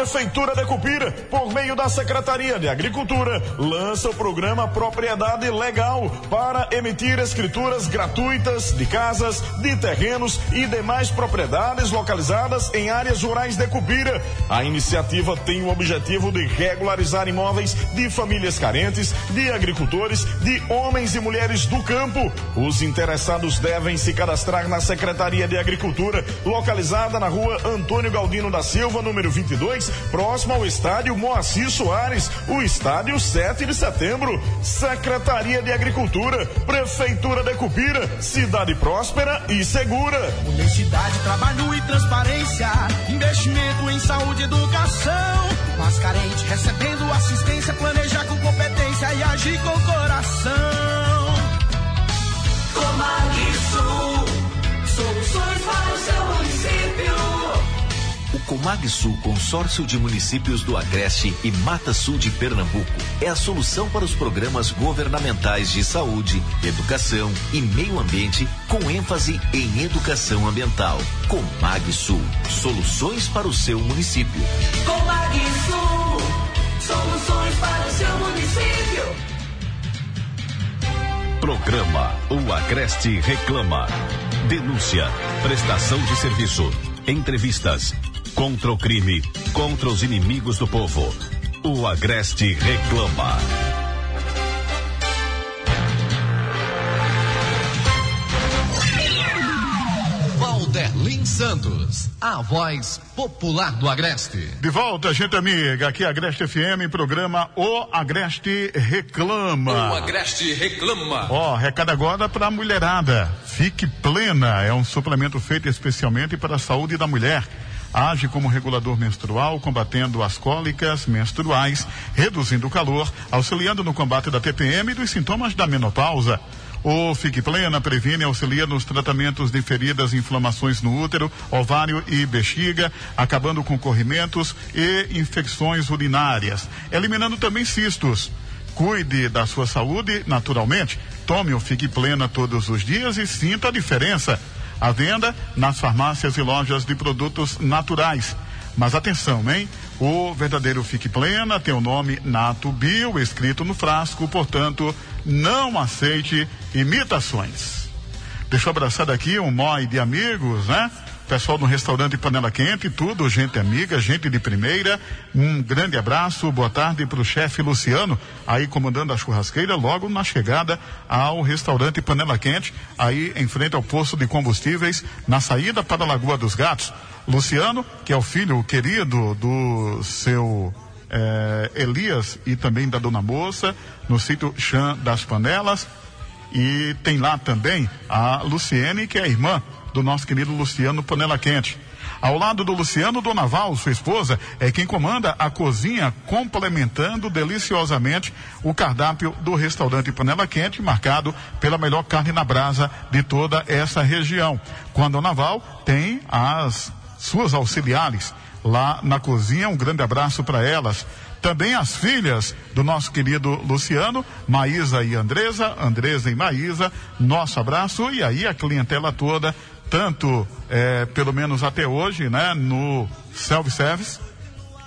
Prefeitura de Cupira, por meio da Secretaria de Agricultura, lança o programa Propriedade Legal para emitir escrituras gratuitas de casas, de terrenos e demais propriedades localizadas em áreas rurais de Cupira. A iniciativa tem o objetivo de regularizar imóveis de famílias carentes, de agricultores, de homens e mulheres do campo. Os interessados devem se cadastrar na Secretaria de Agricultura, localizada na rua Antônio Galdino da Silva, número 22, próximo ao estádio Moacir Soares, o estádio 7 de setembro. Secretaria de Agricultura, Prefeitura de Cupira, cidade próspera e segura. Honestidade, trabalho e transparência, investimento em saúde e educação. Mas carente, recebendo assistência, planejar com competência e agir com coração. Comag O Comag Sul Consórcio de Municípios do Agreste e Mata Sul de Pernambuco é a solução para os programas governamentais de saúde, educação e meio ambiente com ênfase em educação ambiental. Comag Sul, soluções para o seu município. Comag Sul, soluções para o seu município. Programa O Agreste Reclama. Denúncia, prestação de serviço, entrevistas, contra o crime, contra os inimigos do povo. O Agreste Reclama. Valderlin Santos, a voz popular do Agreste. De volta, gente amiga, aqui é Agreste FM, programa O Agreste Reclama. O Agreste Reclama. Ó, recado agora para a mulherada. Fique plena, é um suplemento feito especialmente para a saúde da mulher. Age como regulador menstrual, combatendo as cólicas menstruais, reduzindo o calor, auxiliando no combate da TPM e dos sintomas da menopausa. O Fique Plena previne e auxilia nos tratamentos de feridas e inflamações no útero, ovário e bexiga, acabando com corrimentos e infecções urinárias, eliminando também cistos. Cuide da sua saúde naturalmente. Tome o Fique Plena todos os dias e sinta a diferença. À venda nas farmácias e lojas de produtos naturais. Mas atenção, hein? O verdadeiro Fique Plena tem o nome Nato Bio escrito no frasco, portanto, não aceite imitações. Deixa eu abraçar daqui um mói de amigos, né? Pessoal do restaurante Panela Quente, tudo, gente amiga, gente de primeira. Um grande abraço, boa tarde para o chefe Luciano, aí comandando a churrasqueira, logo na chegada ao restaurante Panela Quente, aí em frente ao posto de combustíveis, na saída para a Lagoa dos Gatos. Luciano, que é o filho querido do seu eh, Elias e também da dona moça, no sítio Chã das Panelas. E tem lá também a Luciene, que é a irmã do nosso querido Luciano Panela Quente. Ao lado do Luciano, Dona Val, sua esposa, é quem comanda a cozinha, complementando deliciosamente o cardápio do restaurante Panela Quente, marcado pela melhor carne na brasa de toda essa região. Com a Dona Val, tem as suas auxiliares lá na cozinha. Um grande abraço para elas. Também as filhas do nosso querido Luciano, Maísa e Andresa, Andresa e Maísa, nosso abraço e aí a clientela toda, tanto eh, pelo menos até hoje, né, no self-service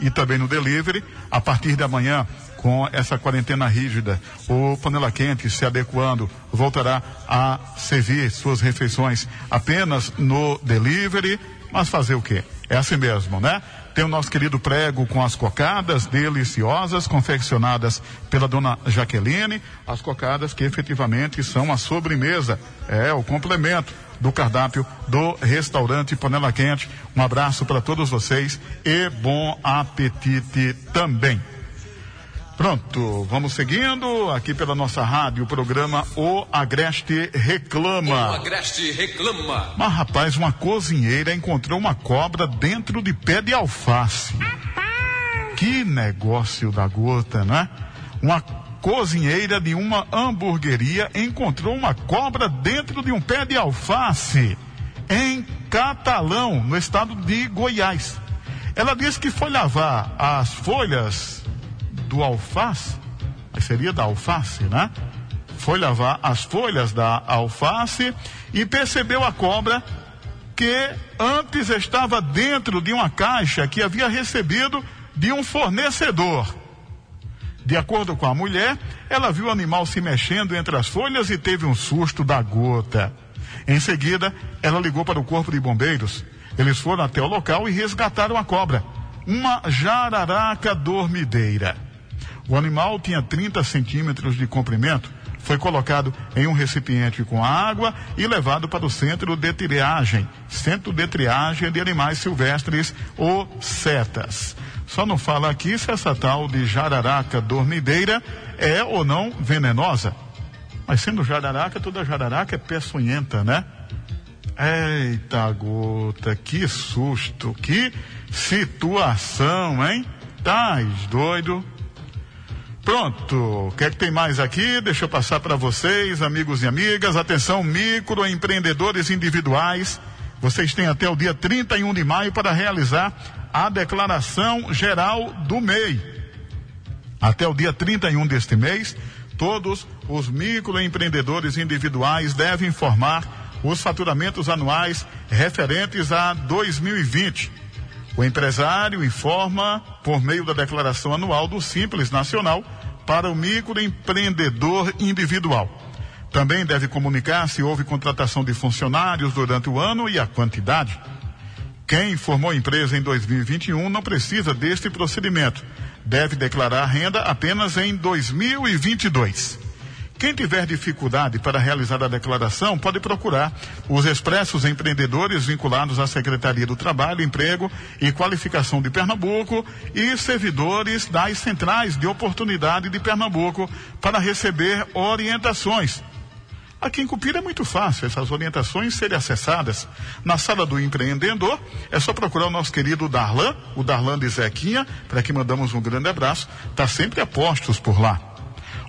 e também no delivery, a partir de amanhã com essa quarentena rígida, o Panela Quente se adequando, voltará a servir suas refeições apenas no delivery, mas fazer o quê? É assim mesmo, né? Tem o nosso querido prego com as cocadas deliciosas, confeccionadas pela dona Jaqueline, as cocadas que efetivamente são a sobremesa, é o complemento do cardápio do restaurante Panela Quente. Um abraço para todos vocês e bom apetite também. Pronto, vamos seguindo aqui pela nossa rádio, o programa O Agreste Reclama. O Agreste Reclama. Mas rapaz, uma cozinheira encontrou uma cobra dentro de pé de alface. Que negócio da gota, né? Uma cozinheira de uma hamburgueria encontrou uma cobra dentro de um pé de alface em Catalão, no estado de Goiás. Ela disse que foi lavar as folhas do alface, seria da alface, né? Foi lavar as folhas da alface e percebeu a cobra que antes estava dentro de uma caixa que havia recebido de um fornecedor. De acordo com a mulher, ela viu o animal se mexendo entre as folhas e teve um susto da gota. Em seguida, ela ligou para o corpo de bombeiros. Eles foram até o local e resgataram a cobra, uma jararaca dormideira. O animal tinha 30 centímetros de comprimento, foi colocado em um recipiente com água e levado para o centro de triagem, centro de triagem de animais silvestres ou setas. Só não fala aqui se essa tal de jararaca dormideira é ou não venenosa. Mas sendo jararaca, toda jararaca é peçonhenta, né? Eita gota, que susto, que situação, hein? Tais doido. Pronto, o que é que tem mais aqui? Deixa eu passar para vocês, amigos e amigas. Atenção, microempreendedores individuais. Vocês têm até o dia 31 de maio para realizar a declaração geral do MEI. Até o dia 31 deste mês, todos os microempreendedores individuais devem informar os faturamentos anuais referentes a 2020. O empresário informa por meio da declaração anual do Simples Nacional para o microempreendedor individual. Também deve comunicar se houve contratação de funcionários durante o ano e a quantidade. Quem formou empresa em 2021 não precisa deste procedimento. Deve declarar renda apenas em 2022. Quem tiver dificuldade para realizar a declaração pode procurar os expressos empreendedores vinculados à Secretaria do Trabalho, Emprego e Qualificação de Pernambuco e servidores das centrais de oportunidade de Pernambuco para receber orientações. Aqui em Cupira é muito fácil essas orientações serem acessadas. Na sala do empreendedor, é só procurar o nosso querido Darlan, o Darlan de Zequinha, para que mandamos um grande abraço. Está sempre a postos por lá.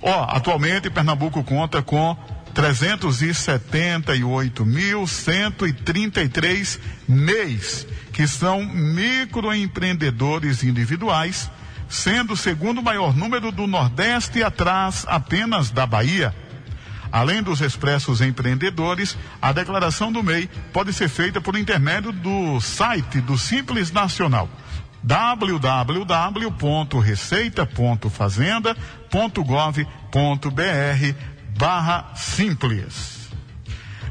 Ó, atualmente Pernambuco conta com 378.133 MEIs, que são microempreendedores individuais, sendo o segundo maior número do Nordeste atrás apenas da Bahia. Além dos expressos empreendedores, a declaração do MEI pode ser feita por intermédio do site do Simples Nacional www.receita.fazenda.gov.br barra simples.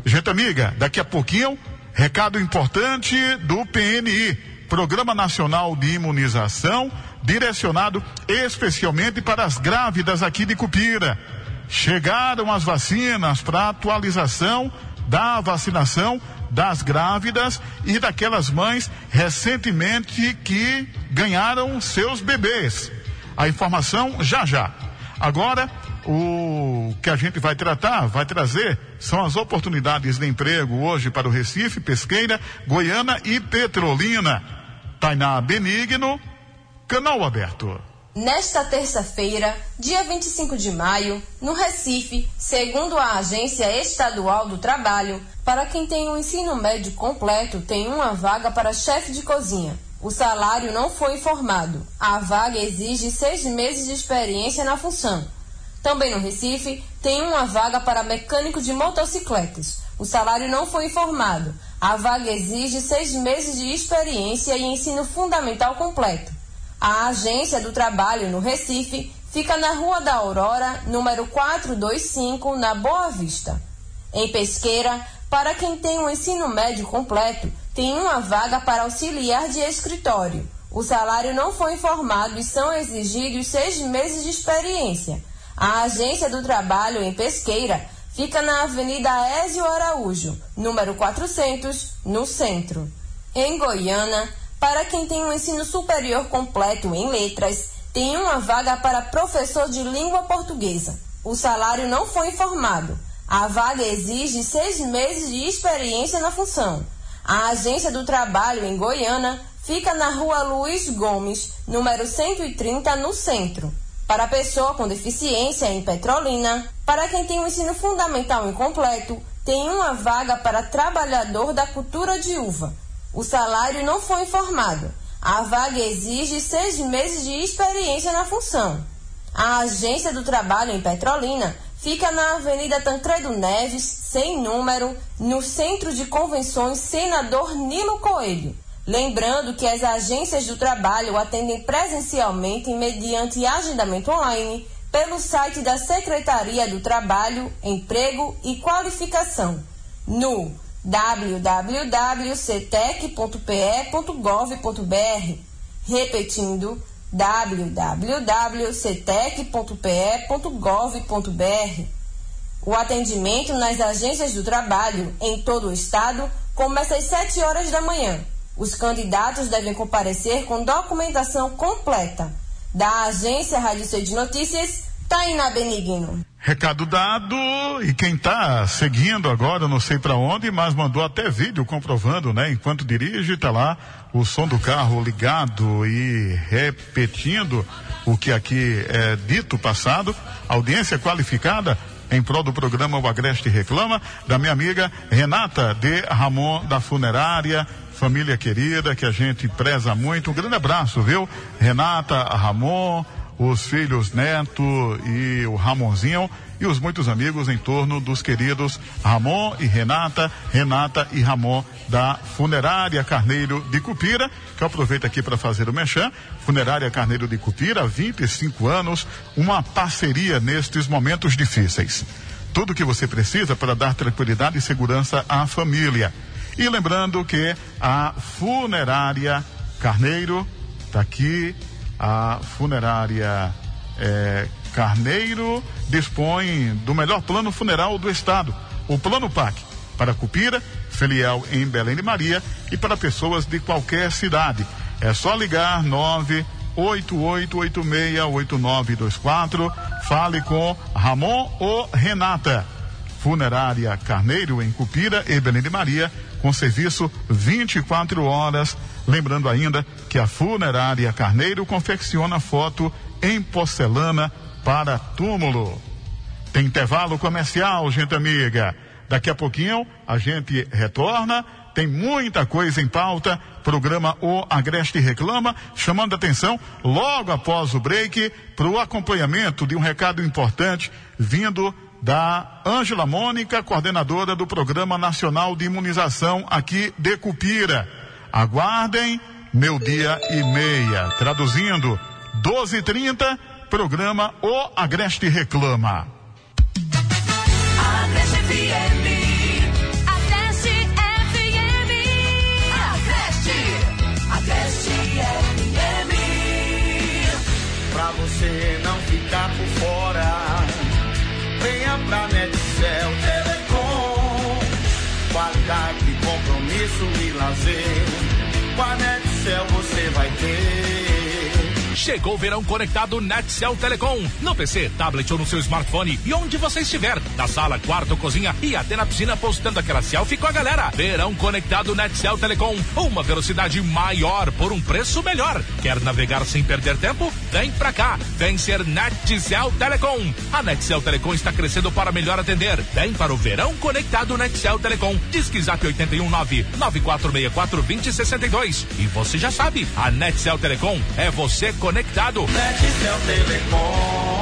Gente amiga, daqui a pouquinho, recado importante do PNI, Programa Nacional de Imunização, direcionado especialmente para as grávidas aqui de Cupira. Chegaram as vacinas para atualização da vacinação das grávidas e daquelas mães recentemente que ganharam seus bebês. A informação já já. Agora, o que a gente vai tratar, vai trazer, são as oportunidades de emprego hoje para o Recife, Pesqueira, Goiânia e Petrolina. Tainá Benigno, canal aberto. Nesta terça-feira, dia 25 de maio, no Recife, segundo a Agência Estadual do Trabalho, para quem tem o um ensino médio completo, tem uma vaga para chefe de cozinha. O salário não foi informado. A vaga exige seis meses de experiência na função. Também no Recife, tem uma vaga para mecânico de motocicletas. O salário não foi informado. A vaga exige seis meses de experiência e ensino fundamental completo. A Agência do Trabalho no Recife fica na Rua da Aurora, número 425, na Boa Vista. Em Pesqueira, para quem tem um ensino médio completo, tem uma vaga para auxiliar de escritório. O salário não foi informado e são exigidos seis meses de experiência. A Agência do Trabalho em Pesqueira fica na Avenida Ézio Araújo, número 400, no centro. Em Goiânia, para quem tem um ensino superior completo em letras, tem uma vaga para professor de língua portuguesa. O salário não foi informado. A vaga exige seis meses de experiência na função. A Agência do Trabalho em Goiânia fica na rua Luiz Gomes, número 130, no centro. Para pessoa com deficiência em Petrolina, para quem tem um ensino fundamental incompleto, tem uma vaga para trabalhador da cultura de uva. O salário não foi informado. A vaga exige seis meses de experiência na função. A Agência do Trabalho em Petrolina fica na Avenida Tancredo Neves, sem número, no Centro de Convenções Senador Nilo Coelho. Lembrando que as agências do trabalho atendem presencialmente mediante agendamento online pelo site da Secretaria do Trabalho, Emprego e Qualificação, no www.cetec.pe.gov.br. Repetindo, www.cetec.pe.gov.br. O atendimento nas agências do trabalho em todo o estado começa às 7 horas da manhã. Os candidatos devem comparecer com documentação completa. Da agência Rádio C de Notícias, Tainá Benigno. Recado dado, e quem está seguindo agora, não sei para onde, mas mandou até vídeo comprovando, né? Enquanto dirige, está lá o som do carro ligado e repetindo o que aqui é dito passado. Audiência qualificada em prol do programa O Agreste Reclama, da minha amiga Renata de Ramon da Funerária, família querida que a gente preza muito. Um grande abraço, viu? Renata, Ramon, os filhos Neto e o Ramonzinho e os muitos amigos em torno dos queridos Ramon e Renata, Renata e Ramon da Funerária Carneiro de Cupira, que eu aproveito aqui para fazer o mechan. Funerária Carneiro de Cupira, 25 anos, uma parceria nestes momentos difíceis. Tudo que você precisa para dar tranquilidade e segurança à família. E lembrando que a Funerária Carneiro está aqui a funerária é, Carneiro dispõe do melhor plano funeral do estado, o Plano PAC, para Cupira, filial em Belém de Maria e para pessoas de qualquer cidade. É só ligar 988868924, fale com Ramon ou Renata. Funerária Carneiro em Cupira e Belém de Maria, com serviço 24 horas Lembrando ainda que a funerária Carneiro confecciona foto em porcelana para túmulo. Tem intervalo comercial, gente amiga. Daqui a pouquinho a gente retorna. Tem muita coisa em pauta. Programa O Agreste Reclama, chamando atenção logo após o break para o acompanhamento de um recado importante vindo da Ângela Mônica, coordenadora do Programa Nacional de Imunização aqui de Cupira. Aguardem, meu dia e meia. Traduzindo, 12h30, programa O Agreste Reclama. Agreste FM. Agreste FM. Agreste. Agreste FM. Pra você não ficar por fora, venha pra Netcel Telecom. Qualidade, compromisso e lazer com a Netcel você vai ter. Chegou o verão conectado Netcel Telecom. No PC, tablet ou no seu smartphone e onde você estiver. Na sala, quarto, cozinha e até na piscina postando aquela selfie com a galera. Verão conectado Netcel Telecom. Uma velocidade maior por um preço melhor. Quer navegar sem perder tempo? Vem pra cá, vem ser Netcel Telecom. A Netcel Telecom está crescendo para melhor atender. Vem para o verão conectado Netcel Telecom. Disque Zap 819 9464 2062. E você já sabe, a Netcel Telecom é você conectado. Netcel Telecom. No mês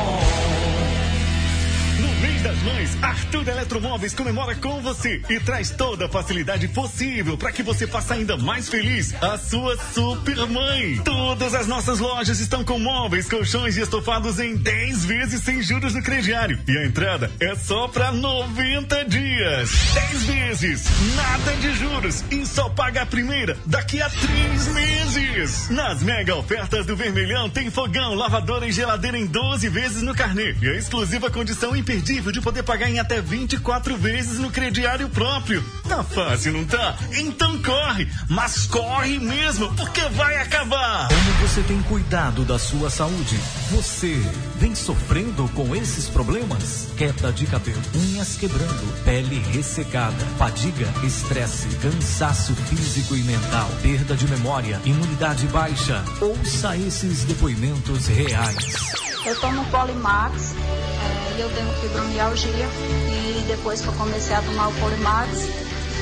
das mães, Arthur Eletromóveis comemora com você e traz toda a facilidade possível para que você faça ainda mais feliz a sua super mãe. Todas as nossas lojas estão com móveis, colchões e estofados em 10 vezes sem juros no crediário. E a entrada é só para 90 dias. 10 vezes, nada de juros e só paga a primeira daqui a 3 meses. Nas mega ofertas do Vermelhão tem fogão, lavadora e geladeira em 12 vezes no carnê. E a exclusiva condição imperdível de poder pagar em até 24 vezes no crediário próprio. Tá fácil, não tá? Então corre, mas corre mesmo, porque vai acabar. Como você tem cuidado da sua saúde? Você vem sofrendo com esses problemas? Queda de cabelo, unhas quebrando, pele ressecada, fadiga, estresse, cansaço físico e mental, perda de memória, imunidade baixa. Ouça esses depoimentos reais. Eu tomo Polimax é, e eu tenho fibromialgia e depois que eu comecei a tomar o Polimax,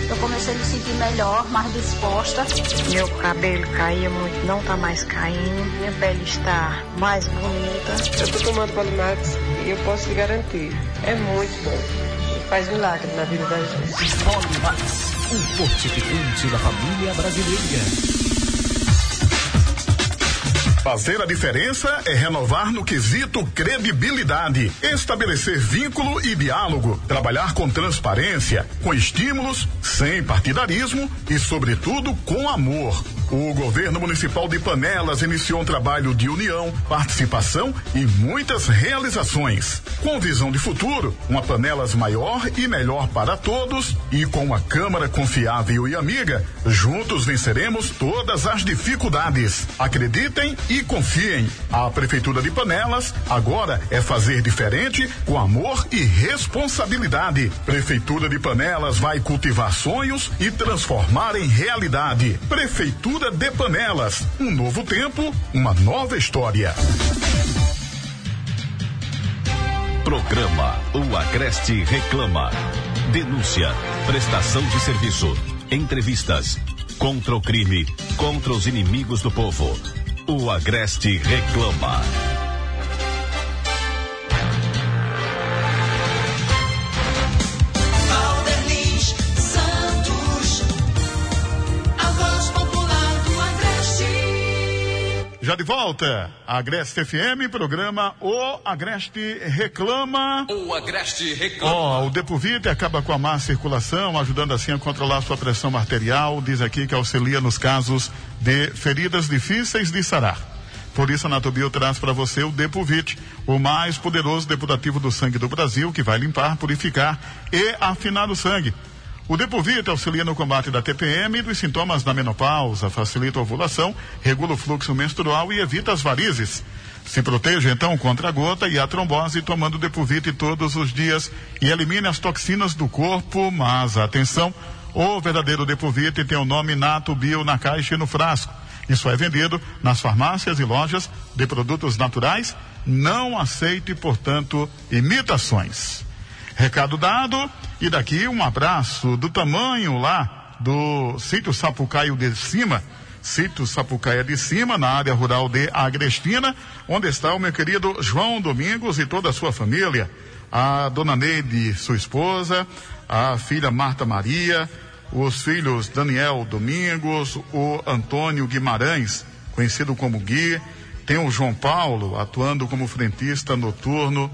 eu comecei a me sentir melhor, mais disposta. Meu cabelo caía muito, não tá mais caindo, minha pele está mais bonita. Eu tô tomando Polimax e eu posso lhe garantir, é muito bom. Faz milagre na vida da gente. Polimax, um fortificante da família brasileira. Fazer a diferença é renovar no quesito credibilidade, estabelecer vínculo e diálogo, trabalhar com transparência, com estímulos, sem partidarismo e, sobretudo, com amor. O governo municipal de Panelas iniciou um trabalho de união, participação e muitas realizações. Com visão de futuro, uma Panelas maior e melhor para todos e com uma Câmara confiável e amiga, juntos venceremos todas as dificuldades. Acreditem e confiem. A Prefeitura de Panelas agora é fazer diferente com amor e responsabilidade. Prefeitura de Panelas vai cultivar sonhos e transformar em realidade. Prefeitura de Panelas. Um novo tempo, uma nova história. Programa O Agreste Reclama. Denúncia, prestação de serviço, entrevistas, contra o crime, contra os inimigos do povo. O Agreste Reclama. Já de volta, Agreste FM, programa O Agreste Reclama. O Agreste reclama. Ó, o Depovite acaba com a má circulação, ajudando assim a controlar sua pressão arterial. Diz aqui que auxilia nos casos de feridas difíceis de sarar. Por isso, a Natobio traz para você o Depovite, o mais poderoso depurativo do sangue do Brasil, que vai limpar, purificar e afinar o sangue. O Depovite auxilia no combate da TPM e dos sintomas da menopausa, facilita a ovulação, regula o fluxo menstrual e evita as varizes. Se proteja então contra a gota e a trombose tomando Depovite todos os dias e elimine as toxinas do corpo, mas atenção, o verdadeiro Depovite tem o nome Nato Bio na caixa e no frasco. Isso é vendido nas farmácias e lojas de produtos naturais. Não aceite, portanto, imitações. Recado dado, e daqui um abraço do tamanho lá do sítio Sapucaio de Cima, sítio Sapucaia de Cima, na área rural de Agrestina, onde está o meu querido João Domingos e toda a sua família. A dona Neide, sua esposa, a filha Marta Maria, os filhos Daniel Domingos, o Antônio Guimarães, conhecido como Gui, tem o João Paulo atuando como frentista noturno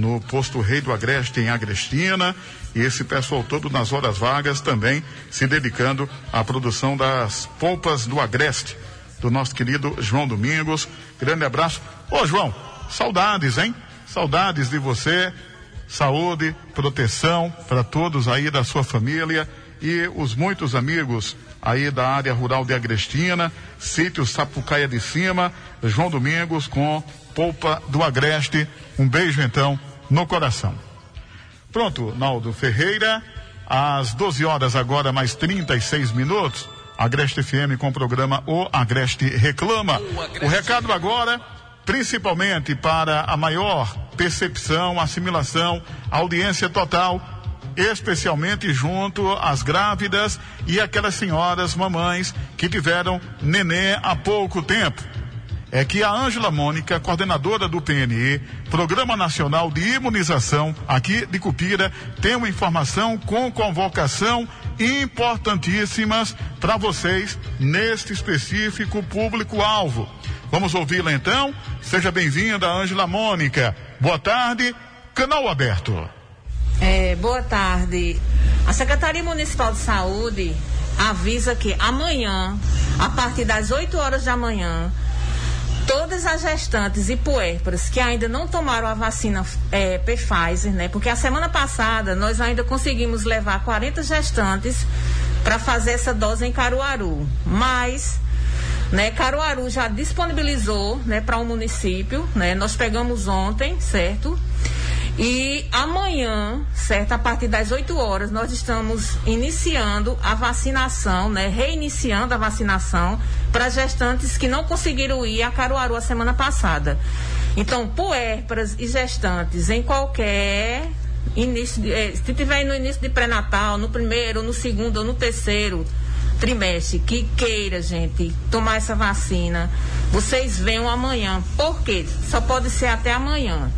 no posto Rei do Agreste em Agrestina e esse pessoal todo nas horas vagas também se dedicando à produção das polpas do Agreste do nosso querido João Domingos. Grande abraço. Ô João, saudades, hein? Saudades de você. Saúde, proteção para todos aí da sua família e os muitos amigos aí da área rural de Agrestina, sítio Sapucaia de Cima, João Domingos com polpa do Agreste. Um beijo então no coração. Pronto, Naldo Ferreira, às 12 horas agora mais 36 minutos. Agreste FM com o programa O Agreste Reclama. O recado agora principalmente para a maior percepção, assimilação, audiência total, especialmente junto às grávidas e aquelas senhoras mamães que tiveram nenê há pouco tempo. É que a Ângela Mônica, coordenadora do PNE, Programa Nacional de Imunização, aqui de Cupira, tem uma informação com convocação importantíssimas para vocês neste específico público-alvo. Vamos ouvi-la então? Seja bem-vinda, Ângela Mônica. Boa tarde, canal aberto. É, boa tarde. A Secretaria Municipal de Saúde avisa que amanhã, a partir das 8 horas da manhã, todas as gestantes e puérperas que ainda não tomaram a vacina é, Pfizer, né? Porque a semana passada nós ainda conseguimos levar 40 gestantes para fazer essa dose em Caruaru, mas né, Caruaru já disponibilizou né, para o um município, né, nós pegamos ontem, certo? E amanhã, certo, a partir das 8 horas, nós estamos iniciando a vacinação, né? Reiniciando a vacinação para gestantes que não conseguiram ir a Caruaru a semana passada. Então, puérperas e gestantes em qualquer início, de, eh, se tiver no início de pré-natal, no primeiro, no segundo ou no terceiro trimestre, que queira, gente, tomar essa vacina, vocês venham amanhã. Por quê? Só pode ser até amanhã.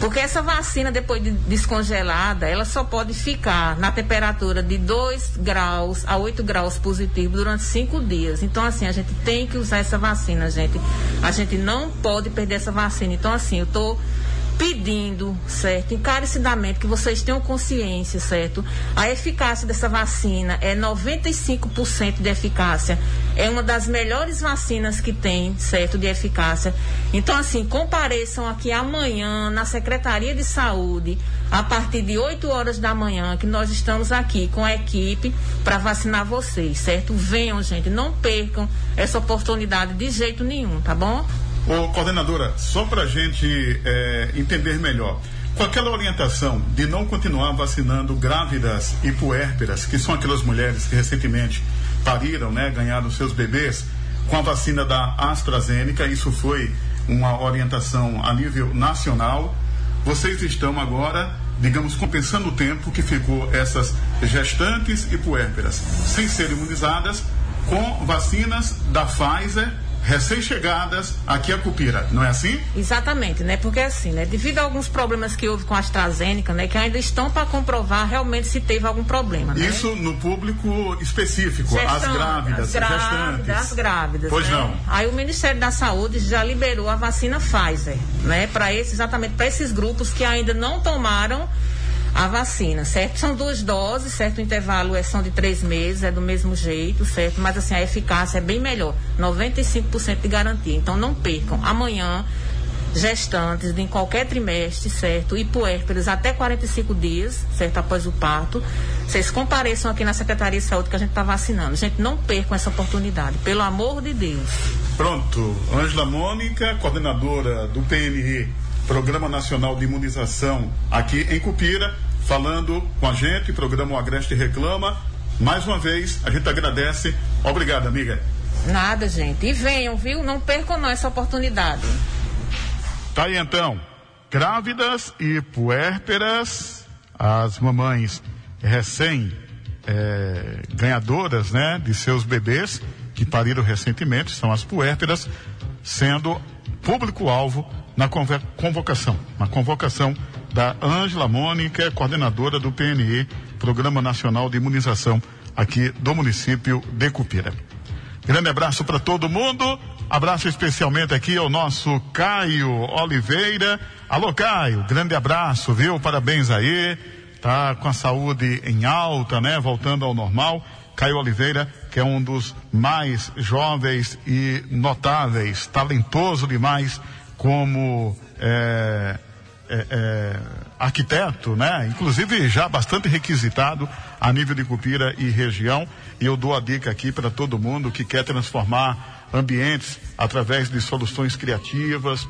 Porque essa vacina, depois de descongelada, ela só pode ficar na temperatura de 2 graus a 8 graus positivo durante 5 dias. Então, assim, a gente tem que usar essa vacina, gente. A gente não pode perder essa vacina. Então, assim, eu estou pedindo, certo, encarecidamente que vocês tenham consciência, certo? A eficácia dessa vacina é 95% de eficácia. É uma das melhores vacinas que tem, certo, de eficácia. Então, assim, compareçam aqui amanhã na Secretaria de Saúde, a partir de 8 horas da manhã, que nós estamos aqui com a equipe para vacinar vocês, certo? Venham, gente, não percam essa oportunidade de jeito nenhum, tá bom? Ô, coordenadora, só para a gente é, entender melhor, com aquela orientação de não continuar vacinando grávidas e puérperas, que são aquelas mulheres que recentemente pariram, né, ganharam seus bebês, com a vacina da AstraZeneca, isso foi uma orientação a nível nacional. Vocês estão agora, digamos, compensando o tempo que ficou essas gestantes e puérperas sem serem imunizadas com vacinas da Pfizer recém-chegadas aqui a Cupira, não é assim? Exatamente, né? Porque assim, né? Devido a alguns problemas que houve com a AstraZeneca, né? Que ainda estão para comprovar realmente se teve algum problema, né? Isso no público específico, Gestão, as grávidas, as grávidas, gestantes. As grávidas, Pois né? não. Aí o Ministério da Saúde já liberou a vacina Pfizer, né? Para esse, exatamente para esses grupos que ainda não tomaram a vacina, certo? São duas doses, certo? O intervalo é, são de três meses, é do mesmo jeito, certo? Mas assim, a eficácia é bem melhor, 95% de garantia. Então não percam. Amanhã, gestantes em qualquer trimestre, certo? E puérperas até 45 dias, certo? Após o parto. Vocês compareçam aqui na Secretaria de Saúde que a gente está vacinando. Gente, não percam essa oportunidade, pelo amor de Deus. Pronto, Ângela Mônica, coordenadora do PNI, Programa Nacional de Imunização, aqui em Cupira, falando com a gente, programa O Agreste Reclama. Mais uma vez, a gente agradece. Obrigado, amiga. Nada, gente. E venham, viu? Não percam não essa oportunidade. Tá aí então. Grávidas e puérperas, as mamães recém eh, ganhadoras, né, de seus bebês que pariram recentemente, são as puérperas, sendo público-alvo na convocação, na convocação da Ângela Mônica, coordenadora do PNE, Programa Nacional de Imunização aqui do município de Cupira. Grande abraço para todo mundo. Abraço especialmente aqui ao nosso Caio Oliveira. Alô, Caio, grande abraço, viu? Parabéns aí. Tá com a saúde em alta, né? Voltando ao normal. Caio Oliveira, que é um dos mais jovens e notáveis, talentoso demais como é, é, é, arquiteto, né? Inclusive já bastante requisitado a nível de Cupira e região. E eu dou a dica aqui para todo mundo que quer transformar ambientes através de soluções criativas,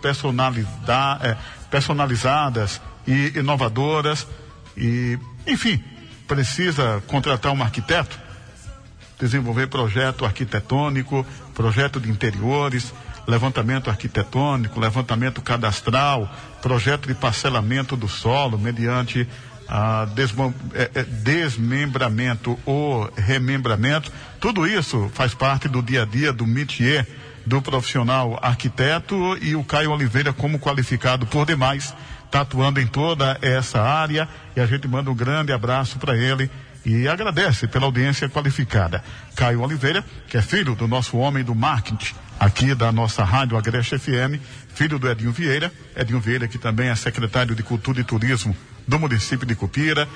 é, personalizadas e inovadoras. E, enfim, precisa contratar um arquiteto, desenvolver projeto arquitetônico, projeto de interiores, levantamento arquitetônico, levantamento cadastral, projeto de parcelamento do solo mediante ah, é, é, desmembramento ou remembramento, tudo isso faz parte do dia a dia do métier do profissional arquiteto e o Caio Oliveira, como qualificado por demais, está atuando em toda essa área. E a gente manda um grande abraço para ele e agradece pela audiência qualificada. Caio Oliveira, que é filho do nosso homem do marketing aqui da nossa rádio Agreste FM, filho do Edinho Vieira, Edinho Vieira que também é secretário de Cultura e Turismo do município de Cupira,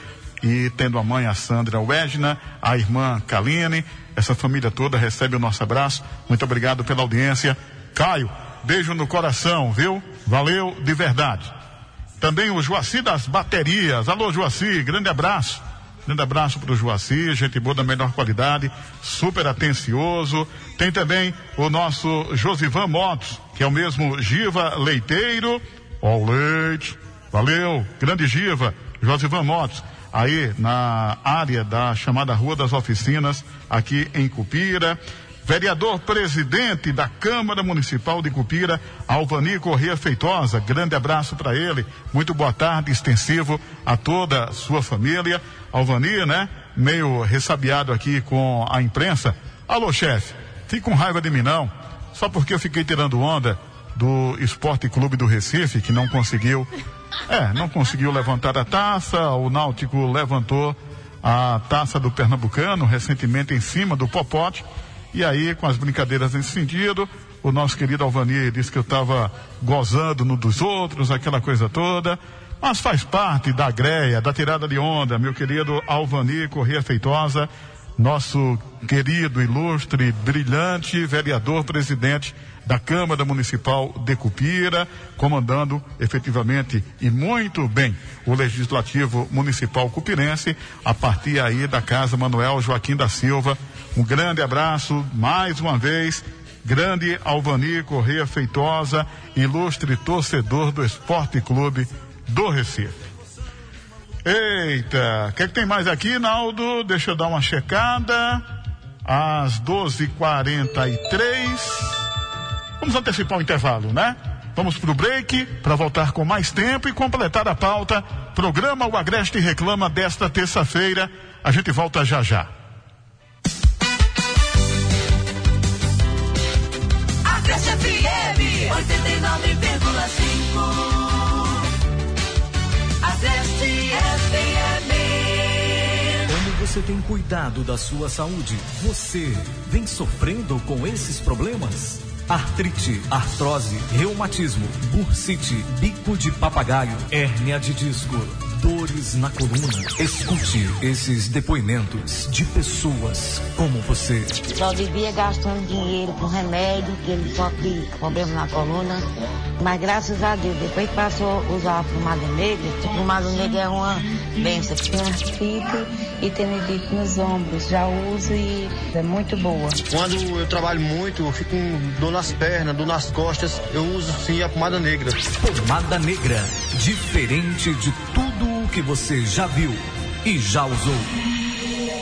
e tendo a mãe a Sandra Wegna, a irmã Kaline, essa família toda recebe o nosso abraço. Muito obrigado pela audiência. Caio, beijo no coração, viu? Valeu de verdade. Também o Joaci das baterias. Alô, Joaci, grande abraço. Grande abraço para o Joaci, gente boa da melhor qualidade, super atencioso. Tem também o nosso Josivan Motos, que é o mesmo Giva Leiteiro. Ó, o leite. Valeu, grande Giva, Josivan Motos aí na área da chamada Rua das Oficinas, aqui em Cupira. Vereador presidente da Câmara Municipal de Cupira, Alvani Corrêa Feitosa, grande abraço para ele, muito boa tarde, extensivo a toda a sua família. Alvani, né? Meio ressabiado aqui com a imprensa. Alô, chefe, fique com raiva de mim não, só porque eu fiquei tirando onda do Esporte Clube do Recife, que não conseguiu é, não conseguiu levantar a taça, o Náutico levantou a taça do Pernambucano recentemente em cima do Popote. E aí, com as brincadeiras nesse sentido, o nosso querido Alvani disse que eu estava gozando no dos outros, aquela coisa toda. Mas faz parte da greia, da tirada de onda, meu querido Alvani Corrêa Feitosa, nosso querido, ilustre, brilhante vereador presidente da Câmara Municipal de Cupira, comandando efetivamente e muito bem o Legislativo Municipal Cupirense, a partir aí da Casa Manuel Joaquim da Silva. Um grande abraço, mais uma vez, grande Alvani Correia Feitosa, ilustre torcedor do Esporte Clube do Recife. Eita, o que, é que tem mais aqui, Naldo? Deixa eu dar uma checada. Às 12h43. Vamos antecipar o intervalo, né? Vamos para o break para voltar com mais tempo e completar a pauta. Programa O Agreste Reclama desta terça-feira. A gente volta já já. Agreste FM 89,5. Agreste FM. Como você tem cuidado da sua saúde? Você vem sofrendo com esses problemas? Artrite, artrose, reumatismo, bursite, bico de papagaio, hérnia de disco, dores na coluna. Escute esses depoimentos de pessoas como você. Só vivia gastando dinheiro com remédio, que ele sofre problema na coluna. Mas graças a Deus, depois que passou a usar a pomada negra, a pomada negra é uma benção. Tem artrite e tenedite nos ombros. Já uso e é muito boa. Quando eu trabalho muito, eu fico com dor nas pernas, dor nas costas, eu uso sim a pomada negra. Pomada negra, diferente de tudo o que você já viu e já usou.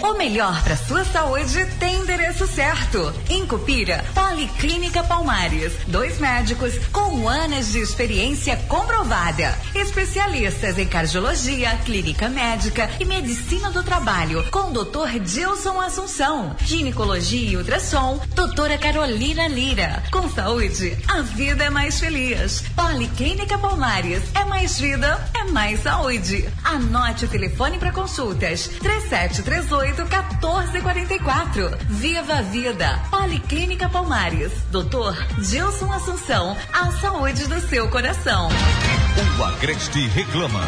O melhor para sua saúde tem endereço certo. Em Cupira, Policlínica Palmares. Dois médicos com anos de experiência comprovada. Especialistas em cardiologia, clínica médica e medicina do trabalho. Com o Dr. Dilson Assunção. Ginecologia e ultrassom. Doutora Carolina Lira. Com saúde, a vida é mais feliz. Policlínica Palmares. É mais vida, é mais saúde. Anote o telefone para consultas. 3738 1444. Viva a Vida. Policlínica Palmares. Doutor Gilson Assunção. A saúde do seu coração. O Agreste reclama.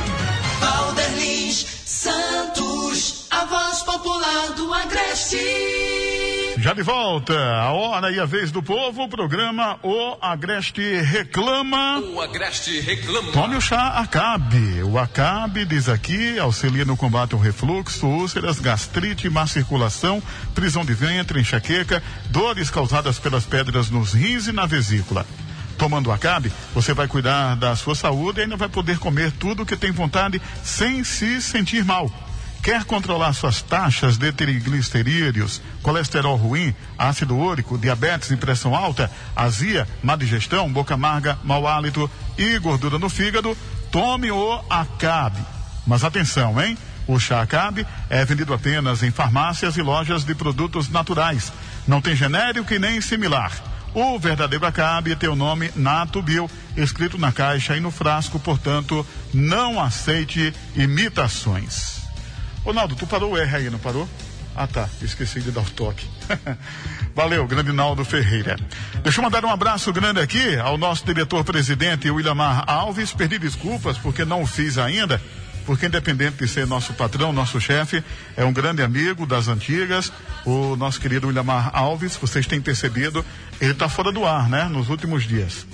Valderlins Santos. A voz popular do Agreste. Já de volta, a hora e a vez do povo, o programa O Agreste Reclama. O Agreste Reclama. Tome o chá Acabe. O Acabe, diz aqui, auxilia no combate ao refluxo, úlceras, gastrite, má circulação, prisão de ventre, enxaqueca, dores causadas pelas pedras nos rins e na vesícula. Tomando o Acabe, você vai cuidar da sua saúde e ainda vai poder comer tudo que tem vontade sem se sentir mal Quer controlar suas taxas de triglicerídeos, colesterol ruim, ácido úrico, diabetes e pressão alta, azia, má digestão, boca amarga, mau hálito e gordura no fígado? Tome o Acabe. Mas atenção, hein? O chá Acabe é vendido apenas em farmácias e lojas de produtos naturais. Não tem genérico e nem similar. O verdadeiro Acabe tem o nome Nato Bio, escrito na caixa e no frasco, portanto, não aceite imitações. Ronaldo, tu parou o R aí, não parou? Ah tá, esqueci de dar o toque. Valeu, grande Naldo Ferreira. Deixa eu mandar um abraço grande aqui ao nosso diretor-presidente Willamar Alves. Perdi desculpas porque não o fiz ainda, porque independente de ser nosso patrão, nosso chefe, é um grande amigo das antigas, o nosso querido Willamar Alves, vocês têm percebido, ele está fora do ar, né, nos últimos dias.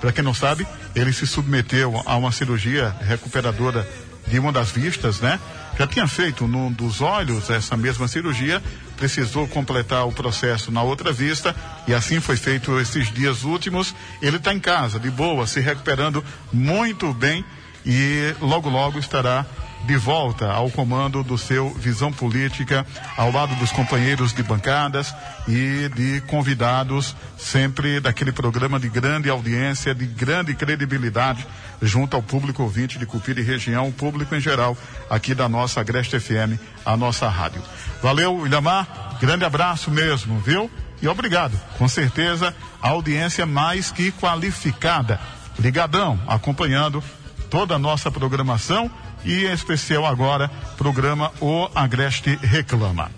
Para quem não sabe, ele se submeteu a uma cirurgia recuperadora de uma das vistas, né? Já tinha feito num dos olhos essa mesma cirurgia, precisou completar o processo na outra vista e assim foi feito esses dias últimos. Ele está em casa, de boa, se recuperando muito bem e logo logo estará de volta ao comando do seu Visão Política, ao lado dos companheiros de bancadas e de convidados, sempre daquele programa de grande audiência, de grande credibilidade, junto ao público ouvinte de Cupira e região, o público em geral, aqui da nossa Agreste FM, a nossa rádio. Valeu, Ilhamar, grande abraço mesmo, viu? E obrigado, com certeza, a audiência mais que qualificada. Ligadão, acompanhando toda a nossa programação e em especial agora, programa O Agreste Reclama.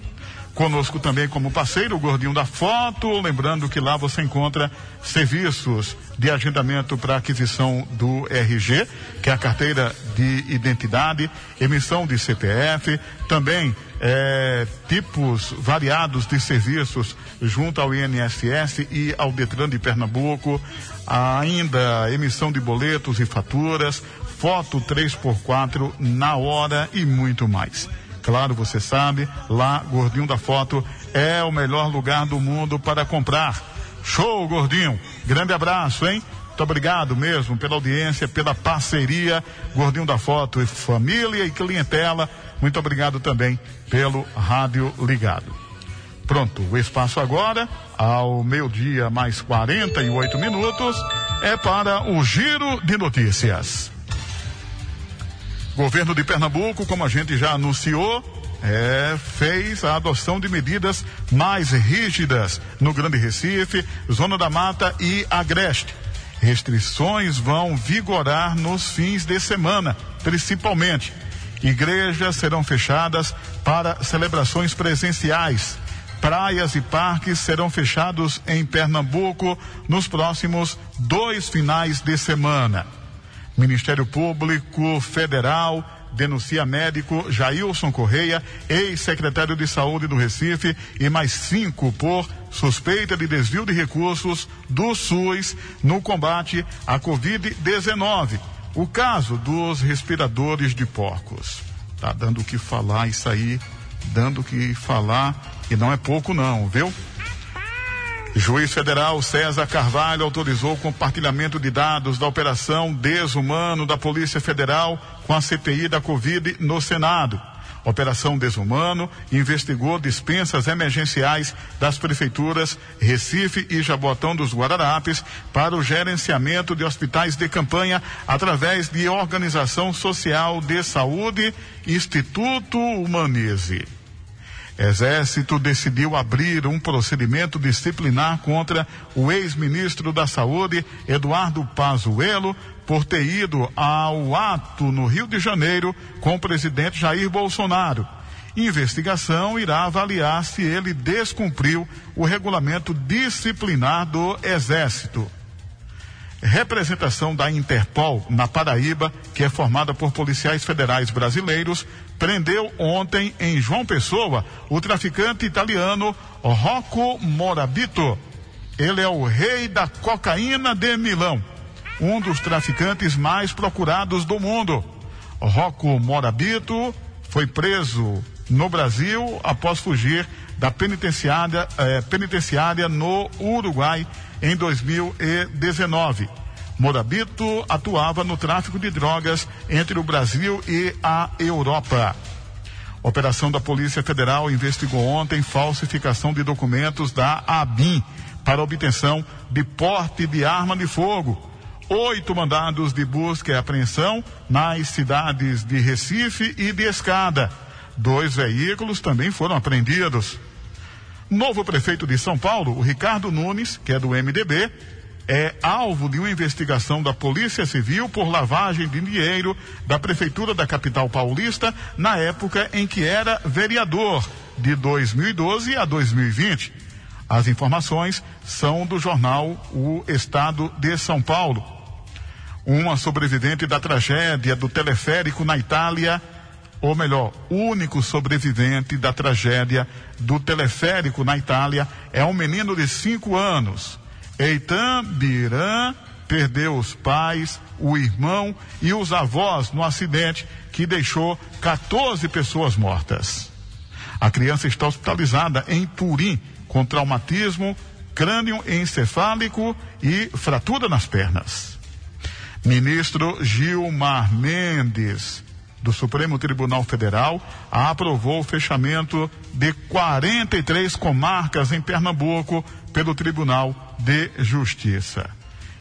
Conosco também como parceiro o Gordinho da Foto, lembrando que lá você encontra serviços de agendamento para aquisição do RG, que é a carteira de identidade, emissão de CPF, também é, tipos variados de serviços junto ao INSS e ao Detran de Pernambuco, ainda emissão de boletos e faturas, foto 3x4 na hora e muito mais. Claro, você sabe, lá, Gordinho da Foto é o melhor lugar do mundo para comprar. Show, Gordinho! Grande abraço, hein? Muito obrigado mesmo pela audiência, pela parceria, Gordinho da Foto família e clientela. Muito obrigado também pelo rádio ligado. Pronto, o espaço agora, ao meio-dia mais 48 minutos, é para o Giro de Notícias. Governo de Pernambuco, como a gente já anunciou, é, fez a adoção de medidas mais rígidas no Grande Recife, Zona da Mata e Agreste. Restrições vão vigorar nos fins de semana, principalmente. Igrejas serão fechadas para celebrações presenciais. Praias e parques serão fechados em Pernambuco nos próximos dois finais de semana. Ministério Público Federal denuncia médico Jailson Correia, ex-secretário de Saúde do Recife, e mais cinco por suspeita de desvio de recursos do SUS no combate à Covid-19. O caso dos respiradores de porcos. Tá dando o que falar isso aí, dando o que falar, e não é pouco não, viu? Juiz federal César Carvalho autorizou o compartilhamento de dados da operação Desumano da Polícia Federal com a CPI da Covid no Senado. Operação Desumano investigou dispensas emergenciais das prefeituras Recife e Jaboatão dos Guararapes para o gerenciamento de hospitais de campanha através de Organização Social de Saúde Instituto Humanize. Exército decidiu abrir um procedimento disciplinar contra o ex-ministro da Saúde, Eduardo Pazuello, por ter ido ao ato no Rio de Janeiro com o presidente Jair Bolsonaro. Investigação irá avaliar se ele descumpriu o regulamento disciplinar do Exército representação da Interpol na Paraíba, que é formada por policiais federais brasileiros, prendeu ontem em João Pessoa o traficante italiano Rocco Morabito. Ele é o rei da cocaína de Milão, um dos traficantes mais procurados do mundo. Rocco Morabito foi preso no Brasil após fugir da penitenciária, eh, penitenciária no Uruguai em 2019. Morabito atuava no tráfico de drogas entre o Brasil e a Europa. Operação da Polícia Federal investigou ontem falsificação de documentos da ABIN para obtenção de porte de arma de fogo. Oito mandados de busca e apreensão nas cidades de Recife e de Escada. Dois veículos também foram apreendidos. Novo prefeito de São Paulo, o Ricardo Nunes, que é do MDB, é alvo de uma investigação da Polícia Civil por lavagem de dinheiro da Prefeitura da capital paulista na época em que era vereador, de 2012 a 2020. As informações são do jornal O Estado de São Paulo. Uma sobrevivente da tragédia do teleférico na Itália, ou melhor, único sobrevivente da tragédia do teleférico na Itália, é um menino de cinco anos. Eitan Biran perdeu os pais, o irmão e os avós no acidente que deixou 14 pessoas mortas. A criança está hospitalizada em Turim com traumatismo crânio encefálico e fratura nas pernas. Ministro Gilmar Mendes, do Supremo Tribunal Federal, aprovou o fechamento de 43 comarcas em Pernambuco pelo Tribunal de Justiça.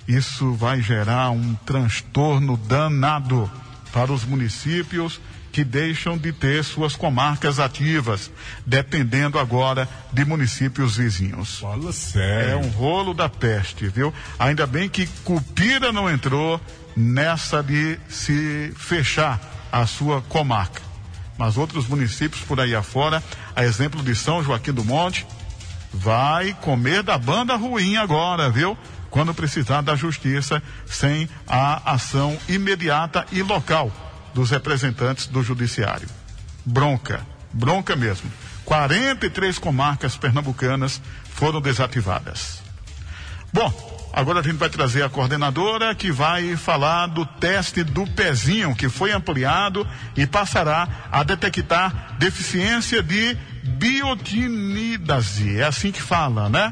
Isso vai gerar um transtorno danado para os municípios que deixam de ter suas comarcas ativas, dependendo agora de municípios vizinhos. Fala sério. É um rolo da peste, viu? Ainda bem que Cupira não entrou nessa de se fechar a sua comarca. Mas outros municípios por aí afora, a exemplo de São Joaquim do Monte, vai comer da banda ruim agora, viu? Quando precisar da justiça, sem a ação imediata e local dos representantes do judiciário. Bronca, bronca mesmo. 43 comarcas pernambucanas foram desativadas. Bom, agora a gente vai trazer a coordenadora que vai falar do teste do pezinho, que foi ampliado e passará a detectar deficiência de biotinidase. É assim que fala, né?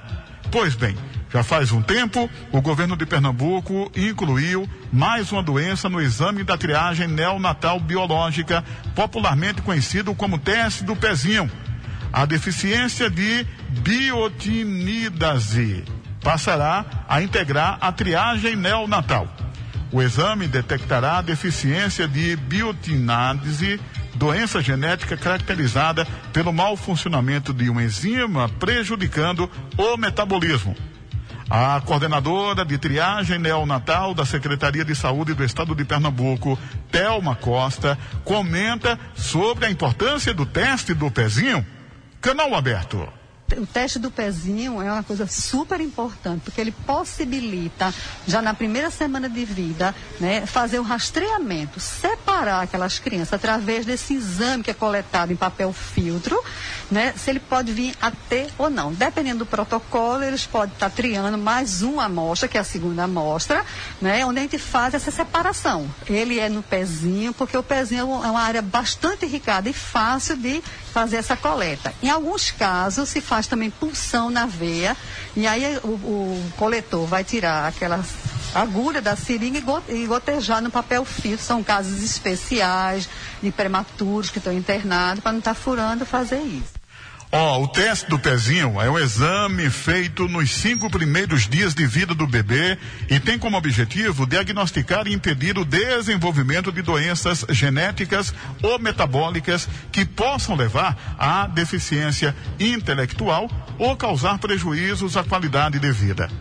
Pois bem, já faz um tempo, o governo de Pernambuco incluiu mais uma doença no exame da triagem neonatal biológica, popularmente conhecido como teste do pezinho. A deficiência de biotinidase passará a integrar a triagem neonatal. O exame detectará deficiência de biotinase, doença genética caracterizada pelo mau funcionamento de uma enzima prejudicando o metabolismo. A coordenadora de triagem neonatal da Secretaria de Saúde do Estado de Pernambuco, Thelma Costa, comenta sobre a importância do teste do pezinho. Canal aberto o teste do pezinho é uma coisa super importante, porque ele possibilita, já na primeira semana de vida, né, fazer o rastreamento, separar aquelas crianças através desse exame que é coletado em papel filtro, né, se ele pode vir a ter ou não. Dependendo do protocolo, eles podem estar triando mais uma amostra, que é a segunda amostra, né, onde a gente faz essa separação. Ele é no pezinho, porque o pezinho é uma área bastante irrigada e fácil de fazer essa coleta. Em alguns casos, se faz também pulsão na veia, e aí o, o coletor vai tirar aquela agulha da seringa e gotejar no papel filtro. São casos especiais de prematuros que estão internados, para não estar tá furando fazer isso. Ó, oh, o teste do pezinho é um exame feito nos cinco primeiros dias de vida do bebê e tem como objetivo diagnosticar e impedir o desenvolvimento de doenças genéticas ou metabólicas que possam levar à deficiência intelectual ou causar prejuízos à qualidade de vida.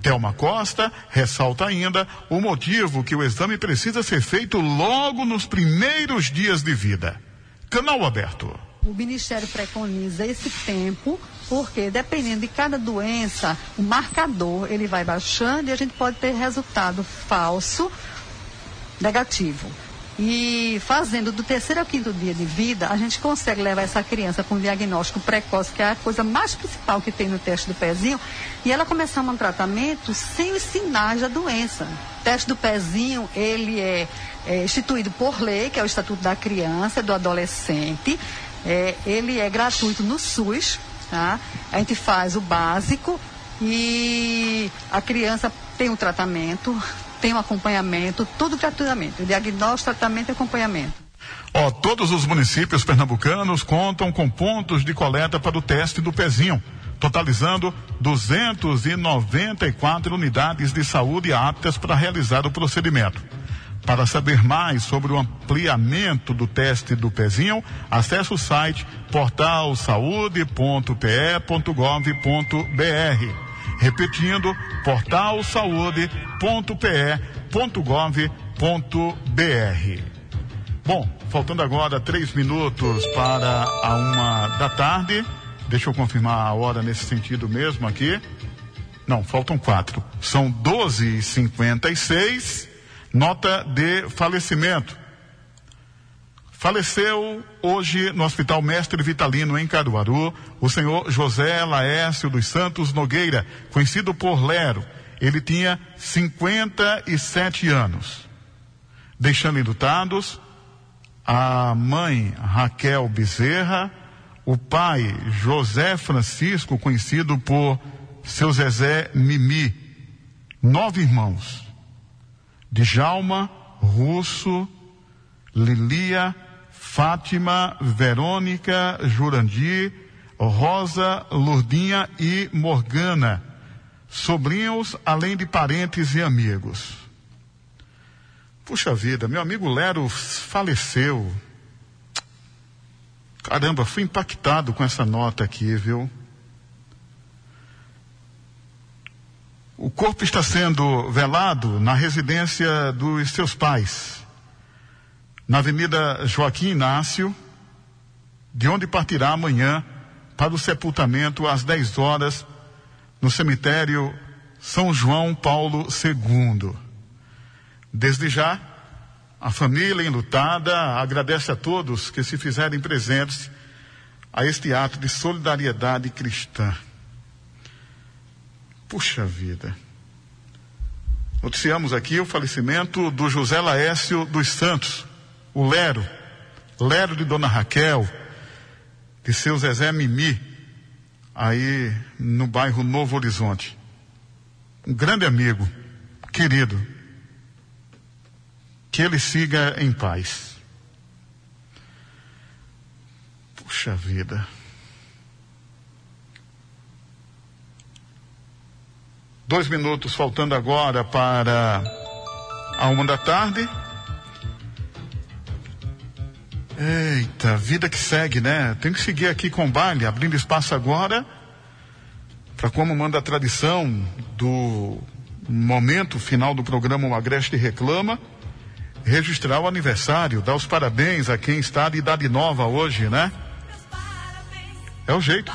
Thelma Costa ressalta ainda o motivo que o exame precisa ser feito logo nos primeiros dias de vida. Canal aberto o Ministério preconiza esse tempo, porque dependendo de cada doença, o marcador ele vai baixando e a gente pode ter resultado falso, negativo. E fazendo do terceiro ao quinto dia de vida, a gente consegue levar essa criança com um diagnóstico precoce, que é a coisa mais principal que tem no teste do pezinho, e ela começar um tratamento sem os sinais da doença. O teste do pezinho, ele é, é instituído por lei, que é o Estatuto da Criança, do Adolescente, é, ele é gratuito no SUS, tá? A gente faz o básico e a criança tem o um tratamento, tem o um acompanhamento, tudo gratuitamente. O diagnóstico, tratamento e acompanhamento. Ó, todos os municípios pernambucanos contam com pontos de coleta para o teste do pezinho, totalizando 294 unidades de saúde aptas para realizar o procedimento. Para saber mais sobre o ampliamento do teste do pezinho, acesse o site portalsaude.pe.gov.br. Repetindo, portalsaude.pe.gov.br. Bom, faltando agora três minutos para a uma da tarde. Deixa eu confirmar a hora nesse sentido mesmo aqui. Não, faltam quatro. São 12 e 56 Nota de falecimento. Faleceu hoje no Hospital Mestre Vitalino, em Caruaru, o senhor José Laércio dos Santos Nogueira, conhecido por Lero. Ele tinha 57 anos. Deixando enlutados a mãe Raquel Bezerra, o pai José Francisco, conhecido por seu Zezé Mimi, nove irmãos. Djalma, Russo, Lilia, Fátima, Verônica, Jurandir, Rosa, Lourdinha e Morgana, sobrinhos, além de parentes e amigos. Puxa vida, meu amigo Lero faleceu. Caramba, fui impactado com essa nota aqui, viu? O corpo está sendo velado na residência dos seus pais, na Avenida Joaquim Inácio, de onde partirá amanhã para o sepultamento às 10 horas no cemitério São João Paulo II. Desde já, a família enlutada agradece a todos que se fizerem presentes a este ato de solidariedade cristã. Puxa vida. Noticiamos aqui o falecimento do José Laércio dos Santos, o Lero, Lero de Dona Raquel, de seu Zezé Mimi, aí no bairro Novo Horizonte. Um grande amigo, querido. Que ele siga em paz. Puxa vida. Dois minutos faltando agora para a uma da tarde. Eita, vida que segue, né? Tem que seguir aqui com o baile, abrindo espaço agora para como manda a tradição do momento final do programa O Agreste Reclama, registrar o aniversário, dar os parabéns a quem está de idade nova hoje, né? É o jeito.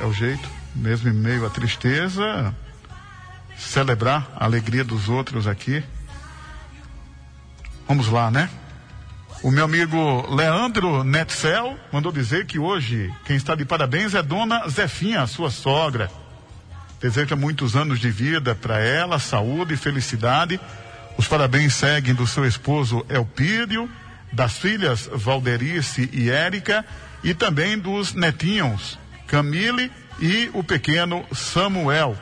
É o jeito mesmo em meio à tristeza, celebrar a alegria dos outros aqui. Vamos lá, né? O meu amigo Leandro Netcel mandou dizer que hoje quem está de parabéns é Dona Zefinha, sua sogra. Deseja muitos anos de vida para ela, saúde e felicidade. Os parabéns seguem do seu esposo Elpídio, das filhas Valderice e Érica e também dos netinhos Camille e o pequeno Samuel.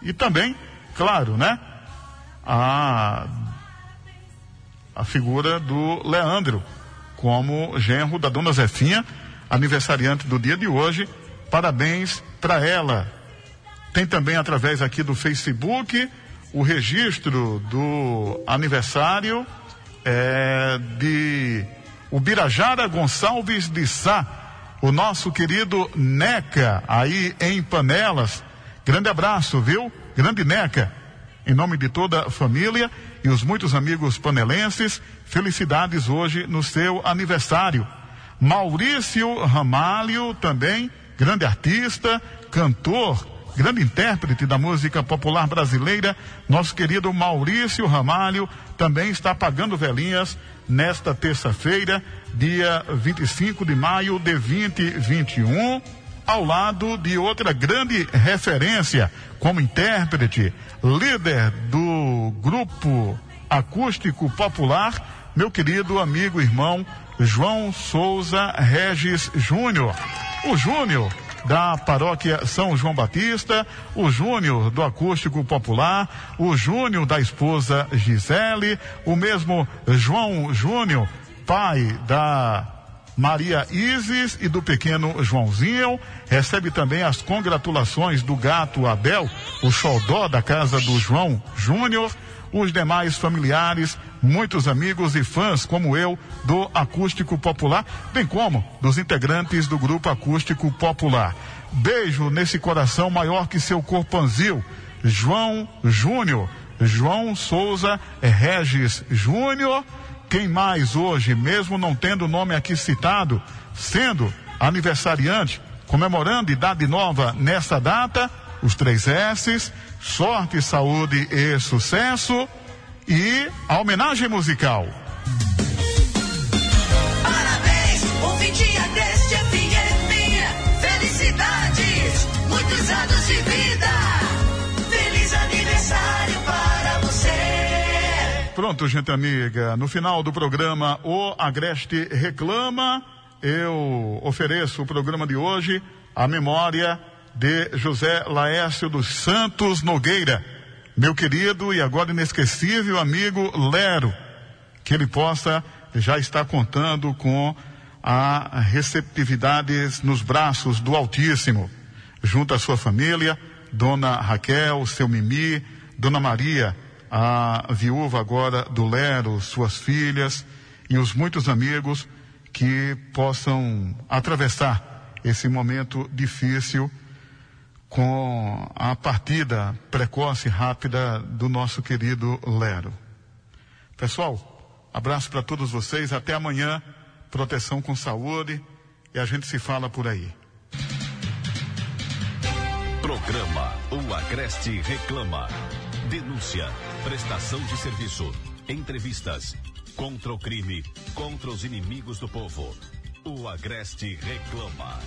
E também, claro, né? A, a figura do Leandro, como genro da dona Zefinha, aniversariante do dia de hoje. Parabéns para ela. Tem também através aqui do Facebook o registro do aniversário é, de Ubirajara Gonçalves de Sá o nosso querido Neca, aí em Panelas. Grande abraço, viu? Grande Neca. Em nome de toda a família e os muitos amigos panelenses, felicidades hoje no seu aniversário. Maurício Ramalho também, grande artista, cantor, grande intérprete da música popular brasileira, nosso querido Maurício Ramalho também está pagando velhinhas nesta terça-feira, dia 25 de maio de 2021, ao lado de outra grande referência como intérprete, líder do grupo acústico popular, meu querido amigo irmão João Souza Regis Júnior. O Júnior da paróquia São João Batista, o Júnior do Acústico Popular, o Júnior da esposa Gisele, o mesmo João Júnior, pai da Maria Isis e do pequeno Joãozinho. Recebe também as congratulações do gato Abel, o xodó da casa do João Júnior. Os demais familiares, muitos amigos e fãs como eu do Acústico Popular, bem como dos integrantes do Grupo Acústico Popular. Beijo nesse coração maior que seu corpanzil. João Júnior, João Souza Regis Júnior quem mais hoje, mesmo não tendo o nome aqui citado, sendo aniversariante, comemorando idade nova nessa data, os três S's, sorte, saúde e sucesso e a homenagem musical. Parabéns, ouvinte deste FM. Felicidades, muitos anos de vida. Feliz aniversário para você. Pronto, gente amiga. No final do programa O Agreste Reclama, eu ofereço o programa de hoje à memória de José Laércio dos Santos Nogueira, meu querido e agora inesquecível amigo Lero, que ele possa já estar contando com a receptividade nos braços do Altíssimo, junto à sua família, Dona Raquel, seu Mimi, Dona Maria, a viúva agora do Lero, suas filhas e os muitos amigos que possam atravessar esse momento difícil com a partida precoce e rápida do nosso querido Lero. Pessoal, abraço para todos vocês, até amanhã, proteção com saúde e a gente se fala por aí. Programa O Agreste Reclama. Denúncia, prestação de serviço, entrevistas, contra o crime, contra os inimigos do povo. O Agreste Reclama.